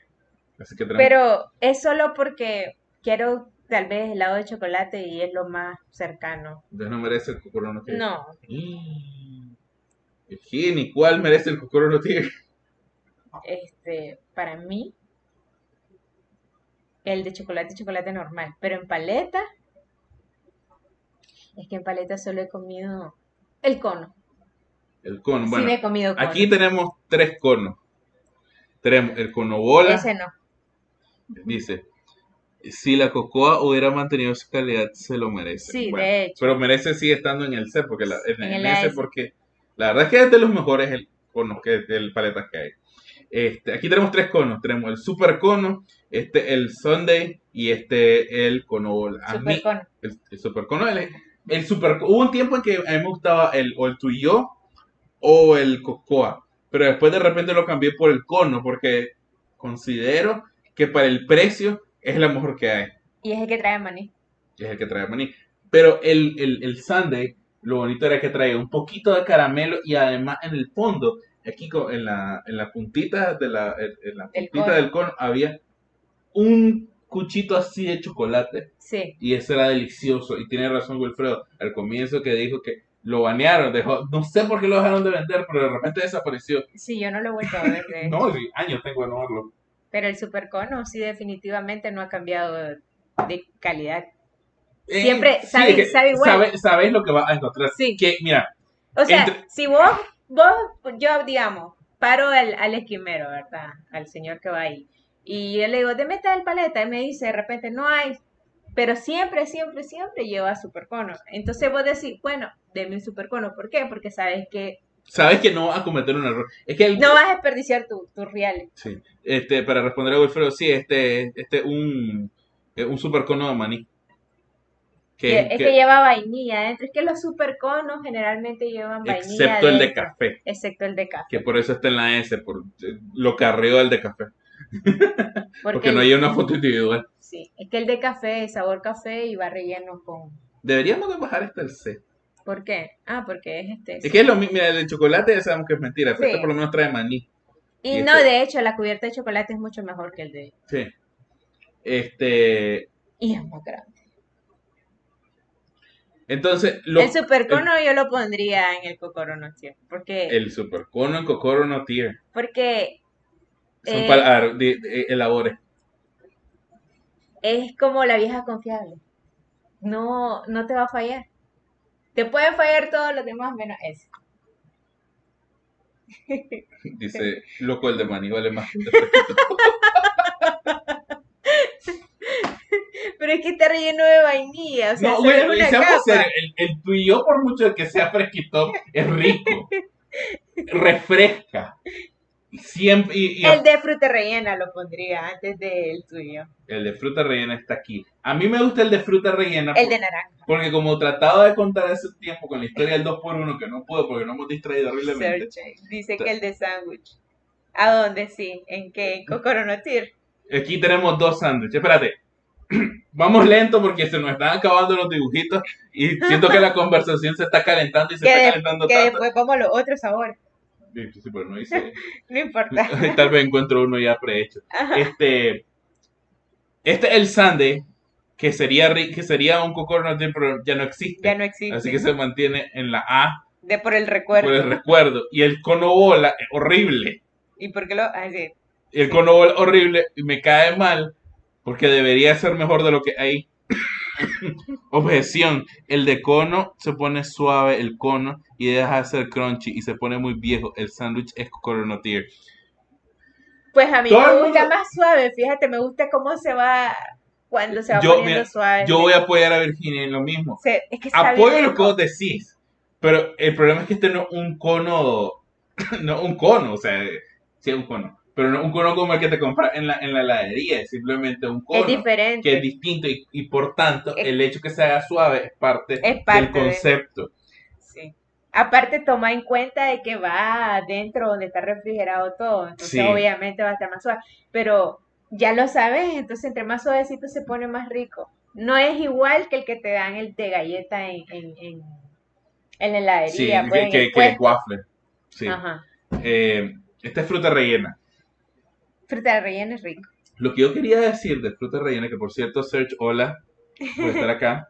Así que tenemos Pero es solo porque quiero tal vez helado de chocolate y es lo más cercano. Entonces no merece el Cocorono Tier. No, Mm. Virginia, ¿cuál merece el Cocorono Tier? este, para mí, el de chocolate, chocolate normal. Pero en paleta, es que en paleta solo he comido el cono. El cono. sí, Bueno, me he comido cono. aquí tenemos tres conos. Tenemos el cono bola. Ese no. Dice, si la cocoa hubiera mantenido su calidad, se lo merece. Sí, Bueno, de hecho. Pero merece sigue estando en el C, porque la, en, En el AS. porque la verdad es que es de los mejores el conos que el paletas que hay. Este, aquí tenemos tres conos, tenemos el super cono, este el Sunday y este el cono bola. A Super mí, cono. el, el super cono, el, el super hubo un tiempo en que a mí me gustaba el o el tú y yo o el cocoa, pero después de repente lo cambié por el cono porque considero que para el precio es la mejor que hay. Y es el que trae maní. que es el que trae maní. Pero el, el, el Sunday, lo bonito era que traía un poquito de caramelo y además en el fondo, aquí en la, en la puntita, de la, en, la Del puntita cono. del cono había un cuchito así de chocolate Sí. y eso era delicioso. Y tiene razón Wilfredo, al comienzo que dijo que lo banearon, dejó, no sé por qué lo dejaron de vender, pero de repente desapareció. Sí, yo no lo he vuelto a ver. No, sí, años tengo de no verlo. Pero el super cono sí definitivamente no ha cambiado de calidad. Eh, Siempre sí, sabe- es que sabe igual. sabe- sabéis lo que vas a encontrar. Sí. Que, mira, O sea, Entre- si vos, vos, yo digamos, paro al, al esquimero, ¿verdad? Al señor que va ahí. Y yo le digo, deme tal paleta. Y me dice, de repente, no hay. Pero siempre, siempre, siempre lleva supercono. Entonces vos decís, bueno, deme un supercono. ¿Por qué? Porque sabes que sabes que no vas a cometer un error. Es que el, no vas a desperdiciar tu, tu real. Sí. Este, para responder a Wilfredo, sí, este, este, un, eh, un super cono de maní. Que, es que- que lleva vainilla adentro. Es que los superconos generalmente llevan vainilla excepto el de café, Excepto el de café. que por eso está en la S, por eh, lo carrió el de café. Porque, Porque no hay una foto individual. Sí, es que el de café es sabor café y va relleno con... Deberíamos de bajar este al C. ¿Por qué? Ah, porque es este. Es que es lo mismo, mira, el de chocolate ya sabemos que es mentira, pero Sí. este por lo menos trae maní. Y y no, este- de hecho, la cubierta de chocolate es mucho mejor que el de... Sí. Este, Y es más grande. entonces, lo, el supercono yo lo pondría en el cocorono, tío, porque, el super cono en Cocoro no tier. porque Son Eh, para, elabore. es como la vieja confiable. No, no te va a fallar. Te puede fallar todos los demás menos ese. Dice, loco, el de maní vale más. Pero es que está relleno de vainilla, o sea, No, es una capa. serios, el, el tuyo, por mucho que sea fresquito, es rico. Refresca. Siempre, y, y El de fruta rellena lo pondría antes del tuyo. el de fruta rellena está aquí. A mí me gusta el de fruta rellena El por- de naranja. porque como trataba de contar ese tiempo con la historia del 2x1, que no puedo porque no hemos distraído horriblemente. Search. Dice que el de sándwich. ¿A dónde sí? ¿En qué? ¿En Cocoronotir? Aquí tenemos dos sándwiches. Espérate. Vamos lento porque se nos están acabando los dibujitos y siento que la conversación se está calentando y se Que, está de- calentando que tanto. después como los otros sabores. Sí, no importa. Tal vez encuentro uno ya prehecho. Ajá. Este, este es el Sunday, que sería, que sería un cocorno pero ya no existe. Ya no existe. Así que se mantiene en la A De por el recuerdo. por el recuerdo. Y el cono bola es horrible. ¿Y por qué lo.? Ah, el cono bola horrible y me cae mal porque debería ser mejor de lo que hay. Objeción, el de cono se pone suave el cono y deja de ser crunchy y se pone muy viejo. El sándwich es cocorno tier. Pues a mí me gusta mundo- más suave. Fíjate, me gusta cómo se va. Cuando se va Yo, poniendo mira, suave. Yo voy a apoyar a Virginia en lo mismo. Es que Apoyo lo que vos decís, pero el problema es que este no es un cono, no un cono, o sea, sí es un cono, pero no un cono como el que te compras en la, en la heladería, es simplemente un cono Es diferente. que es distinto y, y por tanto Es- el hecho que se haga suave es parte, Es parte del de- concepto. Sí. Aparte, toma en cuenta de que va adentro donde está refrigerado todo. Entonces, Sí. obviamente va a estar más suave. Pero Ya lo sabes, entonces entre más suavecito se pone más rico. No es igual que el que te dan el de galleta en, en, en, en la heladería. Sí, pues, que, en que, el que es waffle. Sí. Ajá. Eh, esta es fruta rellena. Fruta de relleno es rico. Lo que yo quería decir de fruta rellena, que por cierto, Serge, hola por estar acá.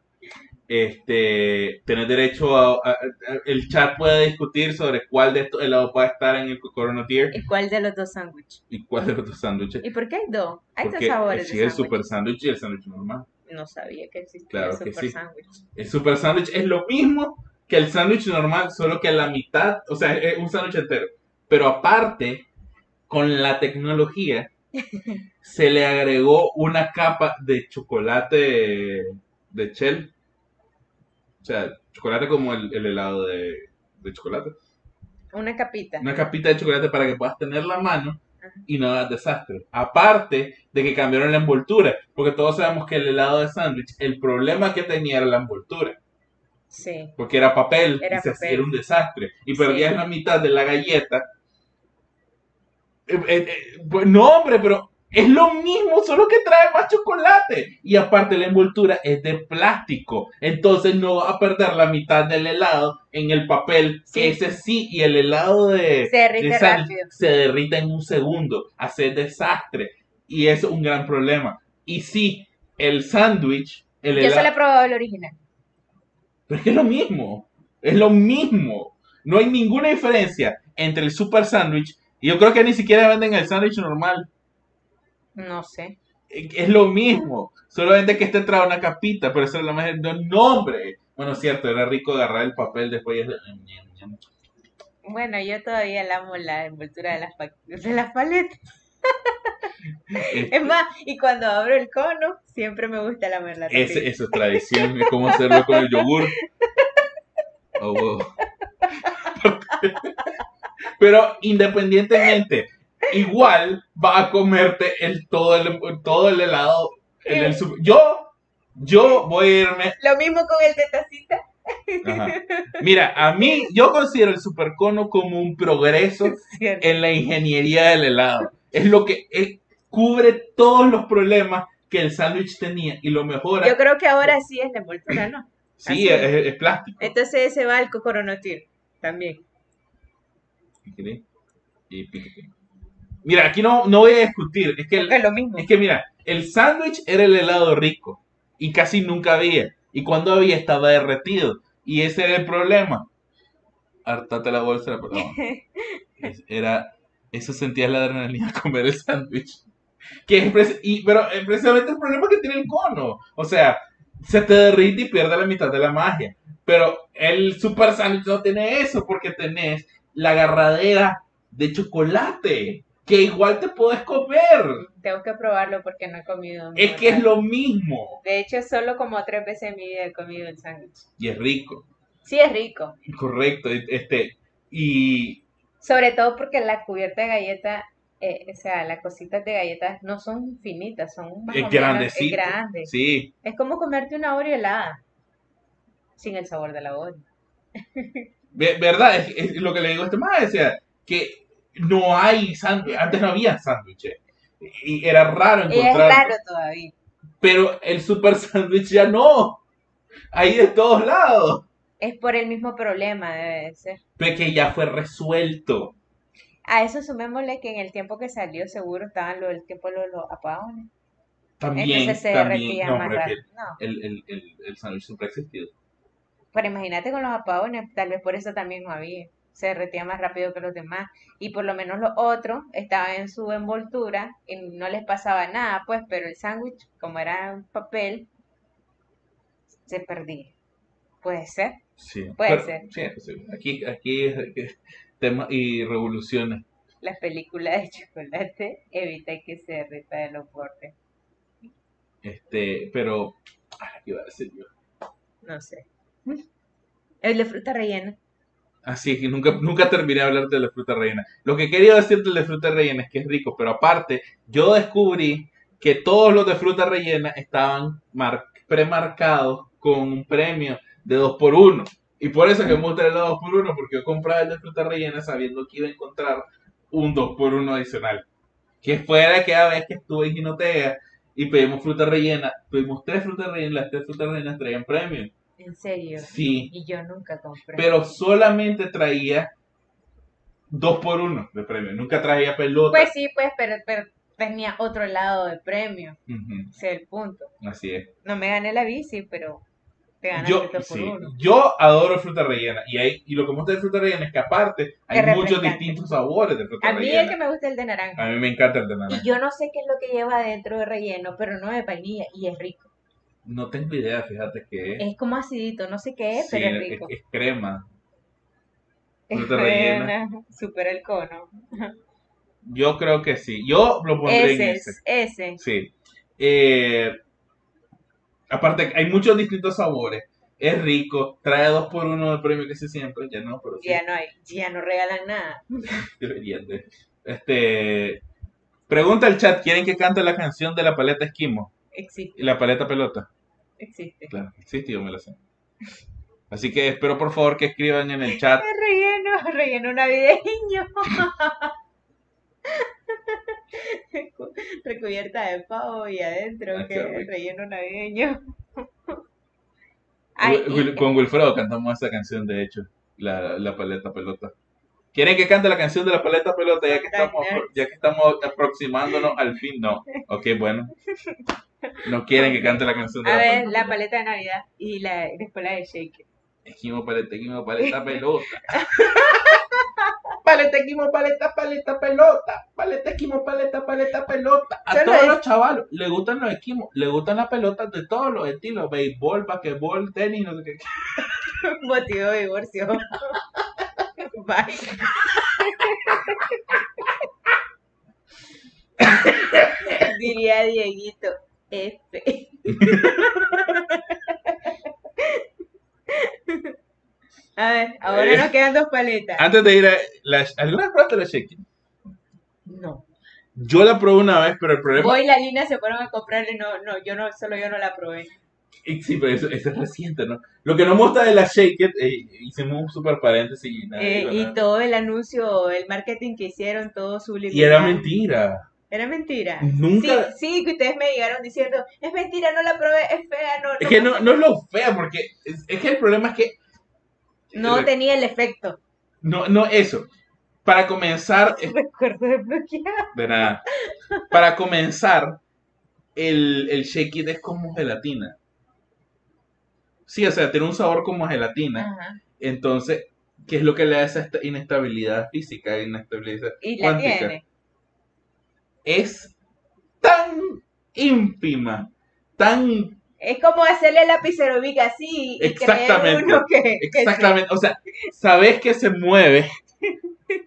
Este, tenés derecho a, a- a- El chat puede discutir sobre cuál de estos helados puede estar en el Corona Tier ¿Y cuál de los dos sándwiches? y cuál de los otros sándwiches. ¿Y por qué hay dos? Hay Porque dos sabores sí, de el super sándwich y el sándwich normal. No sabía que existía Claro el super sí. sándwich. El super sándwich es lo mismo que el sándwich normal, solo que a la mitad, o sea, es un sándwich entero. Pero aparte, con la tecnología, se le agregó una capa de chocolate de Shell. O sea, chocolate como el, el helado de, de chocolate. Una capita. Una capita de chocolate para que puedas tener la mano y no hagas desastre. Aparte de que cambiaron la envoltura, porque todos sabemos que el helado de sándwich, el problema que tenía era la envoltura. Sí. Porque era papel Era y se hacía papel. un desastre. Y Sí. perdías la mitad de la galleta. Eh, eh, pues no, hombre, pero es lo mismo, solo que trae más chocolate. Y aparte la envoltura es de plástico. Entonces no vas a perder la mitad del helado en el papel. Sí. Que ese sí, y el helado de, Se derrite de rápido. se derrite en un segundo. Hace desastre. Y es un gran problema. Y sí, el sándwich, el Yo helado... solo he probado el original. Pero es que es lo mismo. Es lo mismo. No hay ninguna diferencia entre el super sándwich. Y yo creo que ni siquiera venden el sándwich normal. No sé. Es lo mismo. Solamente que este trae una capita, pero eso es lo más no, nombre. Bueno, cierto, era rico agarrar el papel después Bueno, yo todavía amo la envoltura de las, pa- de las paletas. Este, Es más, y cuando abro el cono, siempre me gusta lamer la ese- tapita. eso es tradición, es como hacerlo con el yogur. Oh, wow. Pero independientemente, igual va a comerte el todo el, todo el helado. en el super- yo, yo voy a irme. Lo mismo con el de tacita. Ajá. Mira, a mí, yo considero el supercono como un progreso en la ingeniería del helado. Es lo que eh, cubre todos los problemas que el sándwich tenía y lo mejora. Yo creo que ahora sí es la envoltura, ¿no? sí, es, es. plástico. Entonces ese va al cocoronotir también. Piquilín y. Mira, aquí no, no voy a discutir. Es que, el- Es lo mismo. es que mira, el sándwich era el helado rico y casi nunca había. Y cuando había estaba derretido. Y ese era el problema. Hartate la bolsa. Es- Era, eso sentías la adrenalina de comer el sándwich. Que es y, pero es precisamente el problema que tiene el cono. O sea, se te derrite y pierde la mitad de la magia. Pero el super sándwich no tiene eso porque tenés la agarradera de chocolate. Que igual te puedes comer. Tengo que probarlo porque no he comido. Es que es lo mismo. De hecho, solo como tres veces en mi vida he comido el sándwich. Y es rico. Sí, es rico. Correcto. Este, y Sobre todo porque la cubierta de galleta, eh, o sea, las cositas de galletas no son finitas, son más es o menos- grandecito. es grande. Sí. Es como comerte una Oreo helada, sin el sabor de la Oreo. Ve- ¿Verdad? Es, es lo que le digo a este más, decía que no hay sándwich, antes no había sándwiches. Y era raro encontrar. raro todavía. Pero el super sándwich ya no. Hay de todos lados. Es por el mismo problema, debe de ser. Ve que ya fue resuelto. A eso sumémosle que en el tiempo que salió seguro estaban lo, el tiempo de los, apagones. También, Entonces se también. No, más pero. No, el, el, el, el sándwich siempre ha existido. Pero imagínate con los apagones, tal vez por eso también no había. Se derretía más rápido que los demás. Y por lo menos los otros estaban en su envoltura y no les pasaba nada, pues, pero el sándwich, como era un papel, se perdía. Puede ser. Sí. Puede Pero- ser. Sí, posible. Aquí, aquí es tema y revoluciones. Las películas de chocolate evitan que se derrita de los bordes. Este, pero. ah, ¿Qué iba a decir yo? No sé. El de fruta rellena. Así que nunca, nunca terminé de hablar de la fruta rellena. Lo que quería decir de fruta rellena es que es rico, pero aparte, yo descubrí que todos los de fruta rellena estaban mar- premarcados con un premio de 2 por 1 Y por eso es que me gusta el 2 por 1 porque yo compraba el de fruta rellena sabiendo que iba a encontrar un 2 por 1 adicional. Que fuera cada vez que estuve en Ginotea y pedimos fruta rellena, pedimos tres frutas rellenas, las tres frutas rellenas traían premio. ¿En serio? Sí, Y yo nunca compré. pero solamente traía dos por uno de premio. Nunca traía pelota. Pues sí, pues, pero, pero tenía otro lado de premio. Ese es el punto. así es. No me gané la bici, pero te ganaste Yo, dos por sí, uno. yo adoro fruta rellena. Y, hay, y lo que me gusta de fruta rellena es que aparte hay Es muchos distintos sabores de fruta A mí rellena. el que me gusta es el de naranja. A mí me encanta el de naranja. Y yo no sé qué es lo que lleva dentro de relleno, pero no de vainilla y es rico. No tengo idea, fíjate que es. Es como acidito, no sé qué es, Sí, pero es rico. es crema. Es buena, supera el cono. Yo creo que sí. Yo lo pondré en Ese ese. es, ese. Sí. Eh, aparte, hay muchos distintos sabores. Es rico. Trae dos por uno de premio que se siempre. Ya no, pero sí. Ya no hay, ya no regalan nada. Deberían de. Este. Pregunta el chat: ¿Quieren que cante la canción de la paleta esquimo? Existe, Y la paleta pelota. Existe. Claro, existe, yo me la sé. Así que espero por favor que escriban en el chat. Relleno, relleno navideño. Recubierta de pavo y adentro, Ah, que relleno navideño. Ay, Wil- y- Con Wilfredo cantamos esa canción, de hecho, la, la paleta pelota. ¿Quieren que cante la canción de la paleta pelota ya que estamos, ya que estamos aproximándonos al fin? No. Ok, bueno. No quieren que cante la canción de a la ver, paleta la paleta de Navidad y la, después la de Shake. Esquimo, paleta, esquimo, paleta, pelota. Paleta, esquimo, paleta, paleta, pelota. Paleta, esquimo, paleta, paleta, pelota. A todos los chavalos le gustan los esquimos, le gustan las pelotas de todos los estilos: béisbol, basquetbol, tenis, no sé qué. Motivo de divorcio. Bye. Diría Dieguito, F. A ver, ahora Eh. nos quedan dos paletas. Antes de ir a. La, ¿Alguna vez probaste la shaking? No. Yo la probé una vez, pero el problema. Voy y la Lina se fueron a comprarle, no, no, yo no, solo yo no la probé. Sí, pero eso, eso es reciente, ¿no? Lo que no me gusta de la Shake It, eh, hicimos un super paréntesis y nada. Eh, y nada. todo el anuncio, el marketing que hicieron, todo su Y era mentira. Era mentira. Nunca- Sí, sí, que ustedes me llegaron diciendo, es mentira, no la probé, es fea, no, Es que no, no es lo fea, porque es, es que el problema es que. no tenía el efecto. No, no, eso. Para comenzar, Recuerdo desbloqueado. de nada. Para comenzar, el, el Shake It es como gelatina. Sí, o sea, tiene un sabor como gelatina. Ajá. Entonces, ¿qué es lo que le da esa esta- inestabilidad física, inestabilidad Y la cuántica? tiene. Es tan ínfima, tan Es como hacerle lapicero Vic así y Exactamente. uno que, que exactamente, o sea, sabes que se mueve,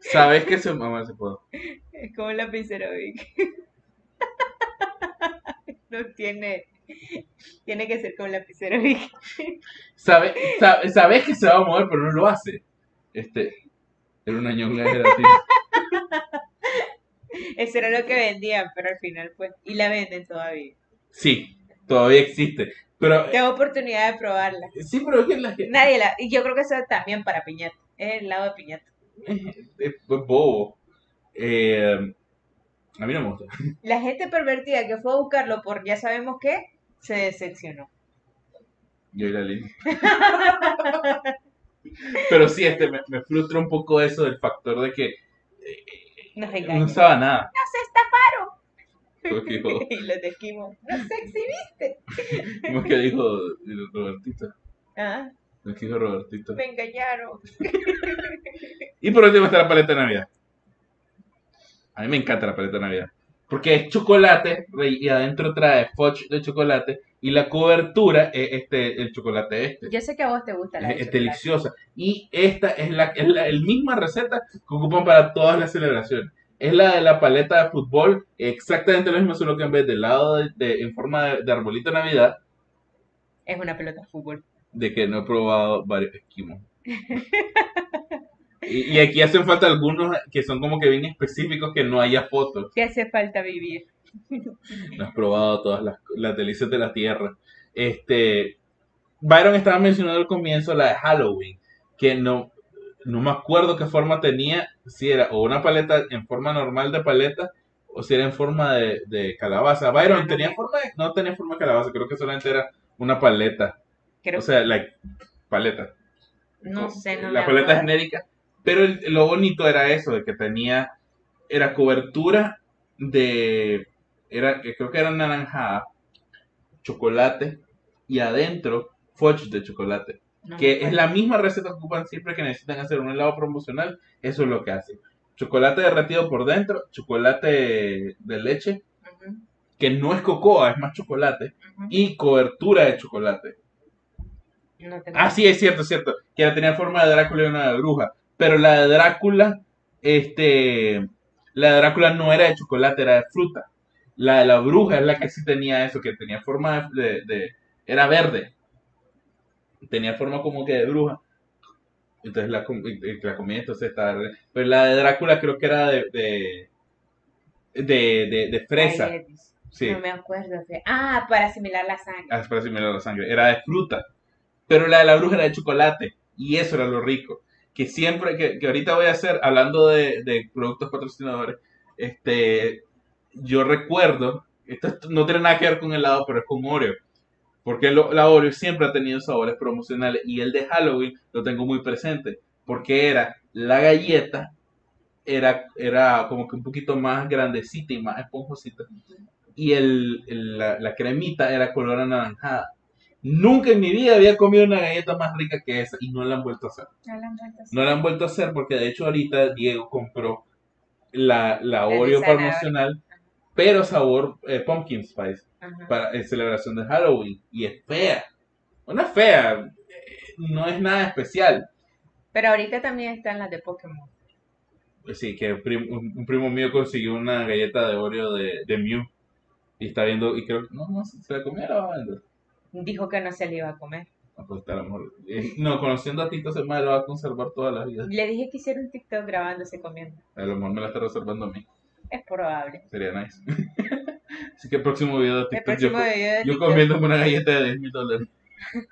sabes que se mueve, se puede. sí, es como el lapicero no tiene, tiene que ser como el lapicero Vic. Sabe, sabe- sabes que se va a mover, pero no lo hace. Este, era una ñonga de gelatina. Eso era lo que vendían, pero al final pues, y la venden todavía. Sí, todavía existe. Pero, Tengo oportunidad de probarla. sí, pero es que la gente Nadie la, y yo creo que eso también para piñata. Es el lado de piñata. es, es bobo. Eh, a mí no me gusta. La gente pervertida que fue a buscarlo por ya sabemos qué, se decepcionó. Yo y la línea. Pero sí, este, me, me frustra un poco eso del factor de que Nos no usaba nada. ¡Nos que dijo, estafaron! y los de esquimo. ¡No se exhibiste! como que dijo Robertito. Ah, Lo que dijo Robertito. me engañaron. Y por último está la paleta de Navidad. A mí me encanta la paleta de Navidad. Porque es chocolate y adentro trae fudge de chocolate y la cobertura es este, el chocolate este. Yo sé que a vos te gusta la de Es, es deliciosa. Y esta es la, es la el misma receta que ocupan para todas las celebraciones. Es la de la paleta de fútbol, exactamente lo mismo, solo que en vez de lado de, de- en forma de, de arbolito de Navidad, Es una pelota de fútbol. de que no he probado varios esquimos. y, y aquí hacen falta algunos que son como que bien específicos que no haya fotos. Te hace falta vivir. No has probado todas las, las delicias de la tierra. Este, Byron estaba mencionando al comienzo la de Halloween, que no, no me acuerdo qué forma tenía, si era o una paleta en forma normal de paleta o si era en forma de, de calabaza. Byron tenía forma de, no tenía forma de calabaza, creo que solamente era una paleta. Creo, O sea, like, paleta. no sé, no la paleta acuerdo. genérica. Pero el- lo bonito era eso, de que tenía, era cobertura de, era, creo que era naranjada, chocolate, y adentro fudge de chocolate. No que es la misma receta que ocupan siempre que necesitan hacer un helado promocional, eso es lo que hacen. Chocolate derretido por dentro, chocolate de leche, que no es cocoa, es más chocolate, y cobertura de chocolate. No Ah, sí, es cierto, es cierto. Que la tenía forma de Drácula y una de bruja. Pero la de Drácula, este. La de Drácula no era de chocolate, era de fruta. La de la bruja es la que sí tenía eso, que tenía forma de. de- era verde. Tenía forma como que de bruja. Entonces la, la comida entonces estaba. verde. Pero la de Drácula creo que era de. de. de, de- fresa. Sí. No me acuerdo. Ah, para asimilar la sangre. Ah, es para asimilar la sangre. Era de fruta. Pero la de la bruja era de chocolate. Y eso era lo rico. Que siempre, que, que ahorita voy a hacer, hablando de, de productos patrocinadores, este, yo recuerdo, esto es- no tiene nada que ver con helado, pero es con Oreo. Porque lo- la Oreo siempre ha tenido sabores promocionales y el de Halloween lo tengo muy presente. Porque era la galleta, era, era como que un poquito más grandecita y más esponjosita. Y el, el- la, la cremita era color anaranjada. Nunca en mi vida había comido una galleta más rica que esa y no la han vuelto a hacer. No la han vuelto a hacer. No la han vuelto a hacer porque de hecho ahorita Diego compró la, la Oreo promocional, pero sabor eh, pumpkin spice Ajá. para en celebración de Halloween y es fea. Es fea, eh, no es nada especial. Pero ahorita también están las de Pokémon. Pues sí, que un, un primo mío consiguió una galleta de Oreo de, de Mew y está viendo y creo que no, no se la comió la. Dijo que no se le iba a comer. No, pues, eh, no, conociendo a Tito se me lo va a conservar toda la vida. Le dije que hiciera un TikTok grabándose comiendo. A lo mejor me la está reservando a mí. Es probable. Sería nice. Así que el próximo video de El TikTok, próximo yo, video de yo comiéndome una galleta de 10 mil dólares.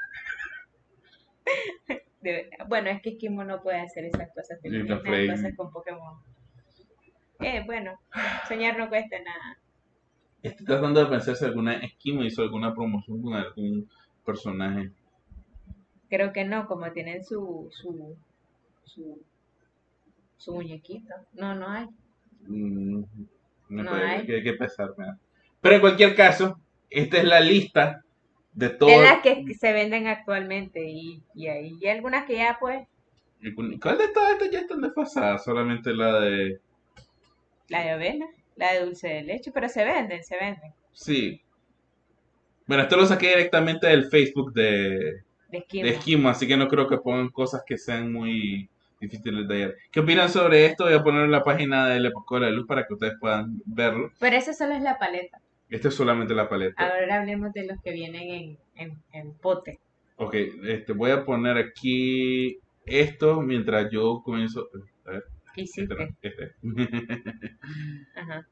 Bueno, es que Kimo no puede hacer esas cosas. Frey. cosas con Pokémon. Eh, bueno, soñar no cuesta nada. Estoy tratando de pensar si alguna esquima hizo alguna promoción con algún personaje. Creo que no, como tienen su, su, su, su muñequito. No, no hay. Mm, No hay. que que pesar. Pero en cualquier caso, esta es la lista de De todo. las que se venden actualmente y, y hay y algunas que ya pues, ¿Cuál de todas estas ya están desfasadas? Solamente la de. la de avena, la de dulce de leche, pero se venden, se venden. Sí. Bueno, esto lo saqué directamente del Facebook de, De esquima. de Esquimo, así que no creo que pongan cosas que sean muy difíciles de hallar. ¿Qué opinan sobre esto? Voy a poner en la página de la Época de la Luz para que ustedes puedan verlo. Pero esa solo es la paleta. Esto es solamente la paleta. Ahora hablemos de los que vienen en, en, en pote. Ok, este, voy a poner aquí esto mientras yo comienzo. A ver, ¿Qué este hiciste? no, este. Ajá.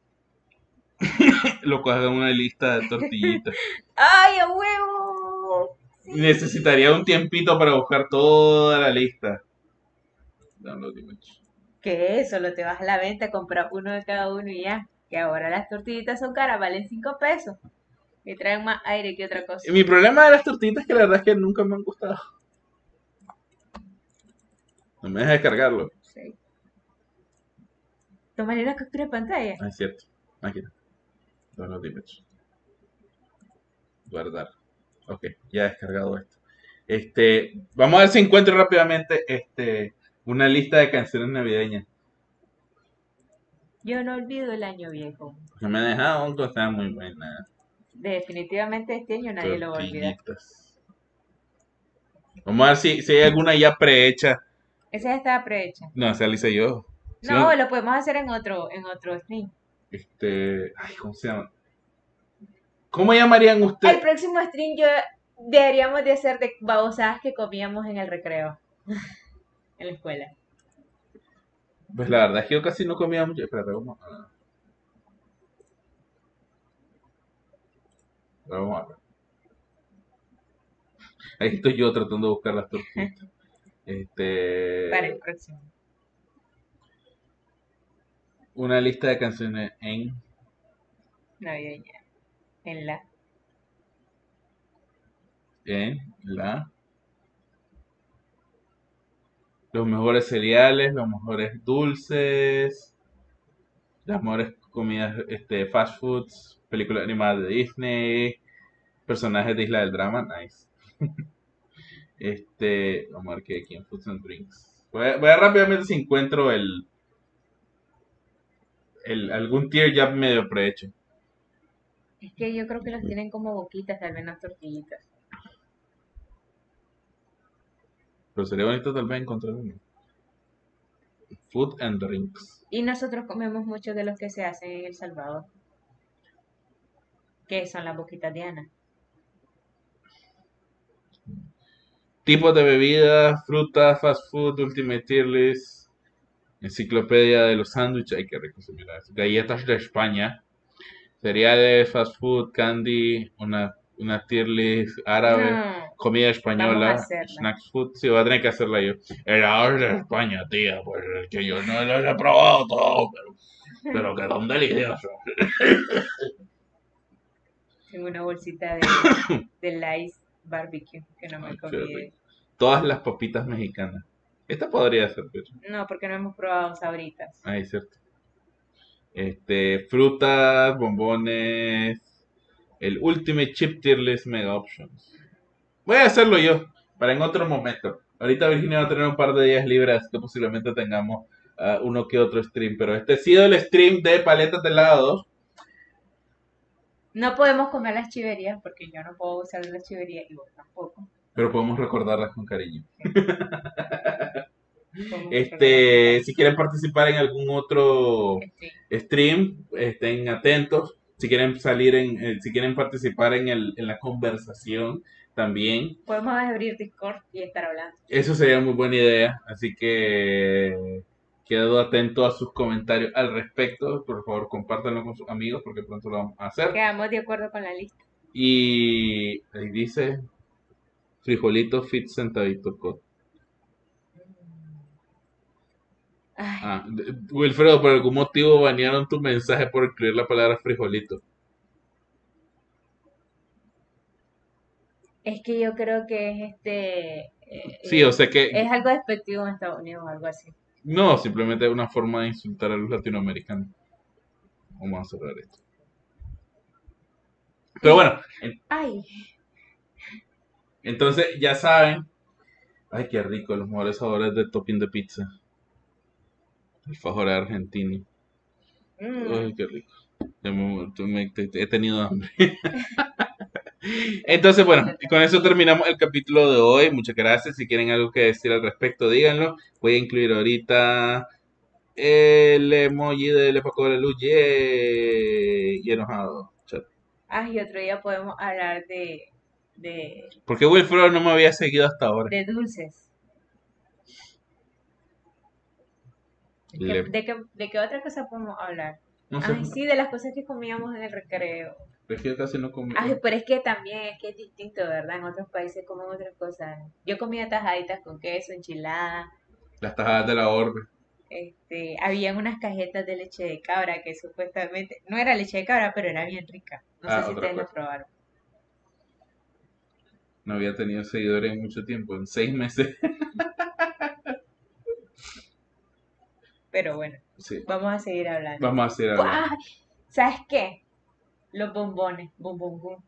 Lo coge una lista de tortillitas. ¡Ay, a huevo! Sí. Necesitaría un tiempito para buscar toda la lista. Download image. ¿Qué es? Solo te vas a la venta, compras uno de cada uno y ya. Que ahora las tortillitas son caras, valen 5 pesos. Y traen más aire que otra cosa. Mi problema de las tortillitas es que la verdad es que nunca me han gustado. No me deja descargarlo. Sí. Tomaré una captura de pantalla. Ah, es cierto. Máquina. Download image. Guardar. Ok, ya he descargado esto. Este, vamos a ver si encuentro rápidamente este, una lista de canciones navideñas. Yo no olvido el año viejo. Que me ha dejado cosas muy buenas. Definitivamente este año nadie lo va a olvidar. Vamos a ver si, si hay alguna ya prehecha. Esa ya estaba prehecha. No, esa la hice yo. No, lo podemos hacer en otro, en otro stream. Este. Ay, ¿cómo se llama? ¿Cómo llamarían El ustedes? próximo stream yo deberíamos de hacer de babosadas que comíamos en el recreo. en la escuela. Pues la verdad es que yo casi no comía mucho. Espérate, vamos a. Vamos a ver. Ahí estoy yo tratando de buscar las tortillas. Este. Para el próximo. Una lista de canciones en navideña. En la. En la. Los mejores cereales, los mejores dulces, las mejores comidas, este, fast foods, películas animadas de Disney, personajes de Isla del Drama, nice. este, vamos a ver qué aquí en Foods and Drinks. Voy a, voy a rápidamente si encuentro el, el algún tier ya medio prehecho. Es que yo creo que los tienen como boquitas, tal vez las tortillitas. Pero sería bonito tal vez encontrar uno. Food and Drinks. Y nosotros comemos mucho de los que se hacen en El Salvador. Que son las boquitas de Ana. Tipos de bebidas, frutas, fast food, ultimate tier list, enciclopedia de los sándwiches, ay qué rico se mira eso. Galletas de España, cereales, fast food, candy, una, una tier list árabe, No, comida española, snacks food, sí, voy a tener que hacerla yo. Helados de España, tía, pues es que yo no los he probado todos, pero, pero que son deliciosos. tengo una bolsita de, de Lice Barbecue que no me comí. Todas las papitas mexicanas. Esta podría servir. No, porque no hemos probado sabritas. Ahí, cierto. Este, frutas, bombones, el Ultimate Chip Tier List Mega Options. Voy a hacerlo yo, para en otro momento. Ahorita Virginia va a tener un par de días libres, así que posiblemente tengamos ah, uno que otro stream. Pero este ha sido el stream de paletas de helado. No podemos comer las chiverías porque yo no puedo usar las chiverías y vos tampoco. Pero podemos recordarlas con cariño. Este, si quieren participar en algún otro Este, stream, estén atentos. Si quieren salir en, eh, si quieren participar en, el, en la conversación también, Podemos abrir Discord y estar hablando. eso sería muy buena idea. Así que quedo atento a sus comentarios al respecto. Por favor, compártanlo con sus amigos porque pronto lo vamos a hacer. Quedamos de acuerdo con la lista. Y ahí dice frijolito fit centavito cot. Ay, Ah, Wilfredo, por algún motivo banearon tu mensaje por incluir la palabra frijolito. es que yo creo que es este. eh, Sí, o sea que Es algo despectivo en Estados Unidos o algo así. no, simplemente es una forma de insultar a los latinoamericanos. Vamos a cerrar esto. Pero bueno, en- Ay, entonces ya saben. Ay, qué rico, los mejores sabores de topping de pizza. El fajor argentino. mm, Ay, qué rico. He tenido hambre. Entonces, bueno, y con eso terminamos el capítulo de hoy. Muchas gracias. Si quieren algo que decir al respecto, díganlo. Voy a incluir ahorita el emoji de Le Paco de la Luz. yay, Y enojado. Chat. ay, otro día podemos hablar de, de, ¿Por qué Wilfredo no me había seguido hasta ahora? de dulces. ¿De Le- qué, de qué- de qué otra cosa podemos hablar? No sé, Ay, sí, de las cosas que comíamos en el recreo. es que yo casi no comí. Ay, pero es que también es que es distinto, ¿verdad? En otros países comen otras cosas. Yo comía tajaditas con queso, enchiladas. Las tajadas de la orbe. Este, habían unas cajetas de leche de cabra que supuestamente no era leche de cabra, pero era bien rica. No Ah, sé si ustedes lo probaron. No había tenido seguidores en mucho tiempo, en seis meses. Pero bueno, Sí. vamos a seguir hablando. Vamos a hacer algo. ¡Guau! ¿Sabes qué? Los bombones, bum.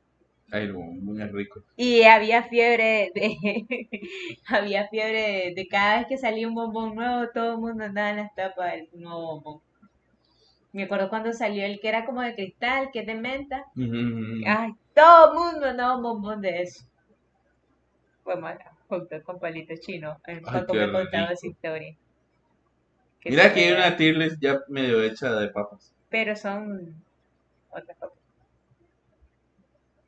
Ay, el bombón es rico. Y había fiebre de, había fiebre de, de cada vez que salía un bombón nuevo, todo el mundo andaba en las tapas del nuevo bombón. Me acuerdo cuando salió el que era como de cristal, que es de menta. Ay, todo el mundo andaba un bombón de eso. Fuimos acá, junto con Palito Chino. Qué me contaba esa historia. Mira que hay una tier list ya medio hecha de papas. Pero son otras papas.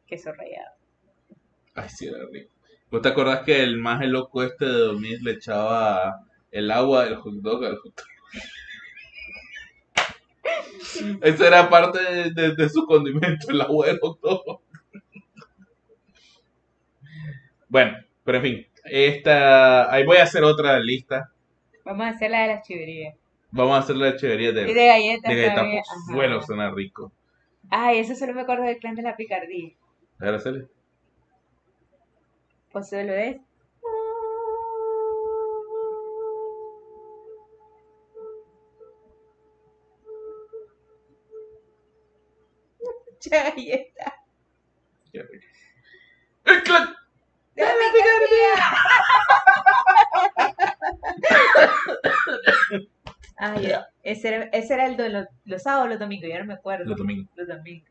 Queso rallado. Ay, sí, era rico. ¿Vos te acordás que el más loco este de Domis le echaba el agua del hot dog al hot dog? Esa era parte de, de- de su condimento, el agua del hot dog. Bueno, pero en fin, esta, ahí voy a hacer otra lista. Vamos a hacer la de las chiverías. Vamos a hacer la chévería Y de, de galletas de galleta pozuelo, Ajá. suena rico. Ay, eso solo me acuerdo del clan de la picardía. Sale. Pues solo es. Ya, ve. ¡El clan! ¡De la picardía! Ay, ese era, ese era el de los, los sábados o los domingos, yo no me acuerdo. Los domingos. Los domingos.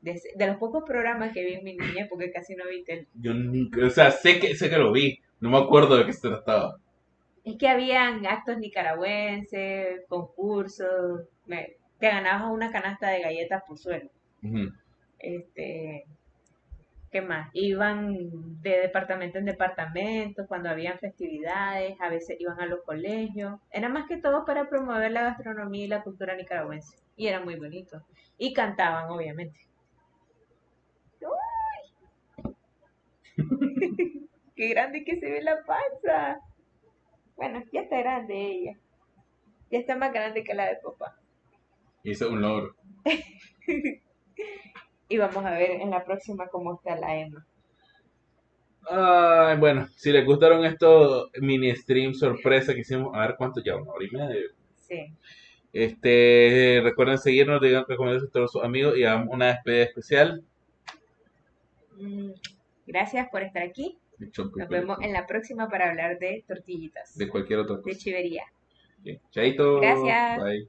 De, los pocos programas que vi en mi niñez, porque casi no vi tele. Yo nunca, o sea, sé que, sé que lo vi. No me acuerdo de qué se trataba. Es que habían actos nicaragüenses, concursos, me- te ganabas una canasta de galletas por suelo. Este, ¿qué más? Iban de departamento en departamento cuando habían festividades, a veces iban a los colegios. Era más que todo para promover la gastronomía y la cultura nicaragüense. Y era muy bonito. Y cantaban, obviamente. ¡Uy! ¡Qué grande que se ve la panza! Bueno, ya está grande ella. Ya está más grande que la de papá. Hice un logro. Y vamos a ver en la próxima cómo está la Emma. Ay, bueno, si les gustaron estos mini stream sorpresa que hicimos, a ver cuánto ya, una hora y media. Sí. Este, recuerden seguirnos, digan recomendaciones a todos sus amigos y hagamos una despedida especial. Mm, Gracias por estar aquí. Nos vemos en la próxima para hablar de tortillitas, de cualquier otra de chivería. Ok, Chaito. Gracias. Bye.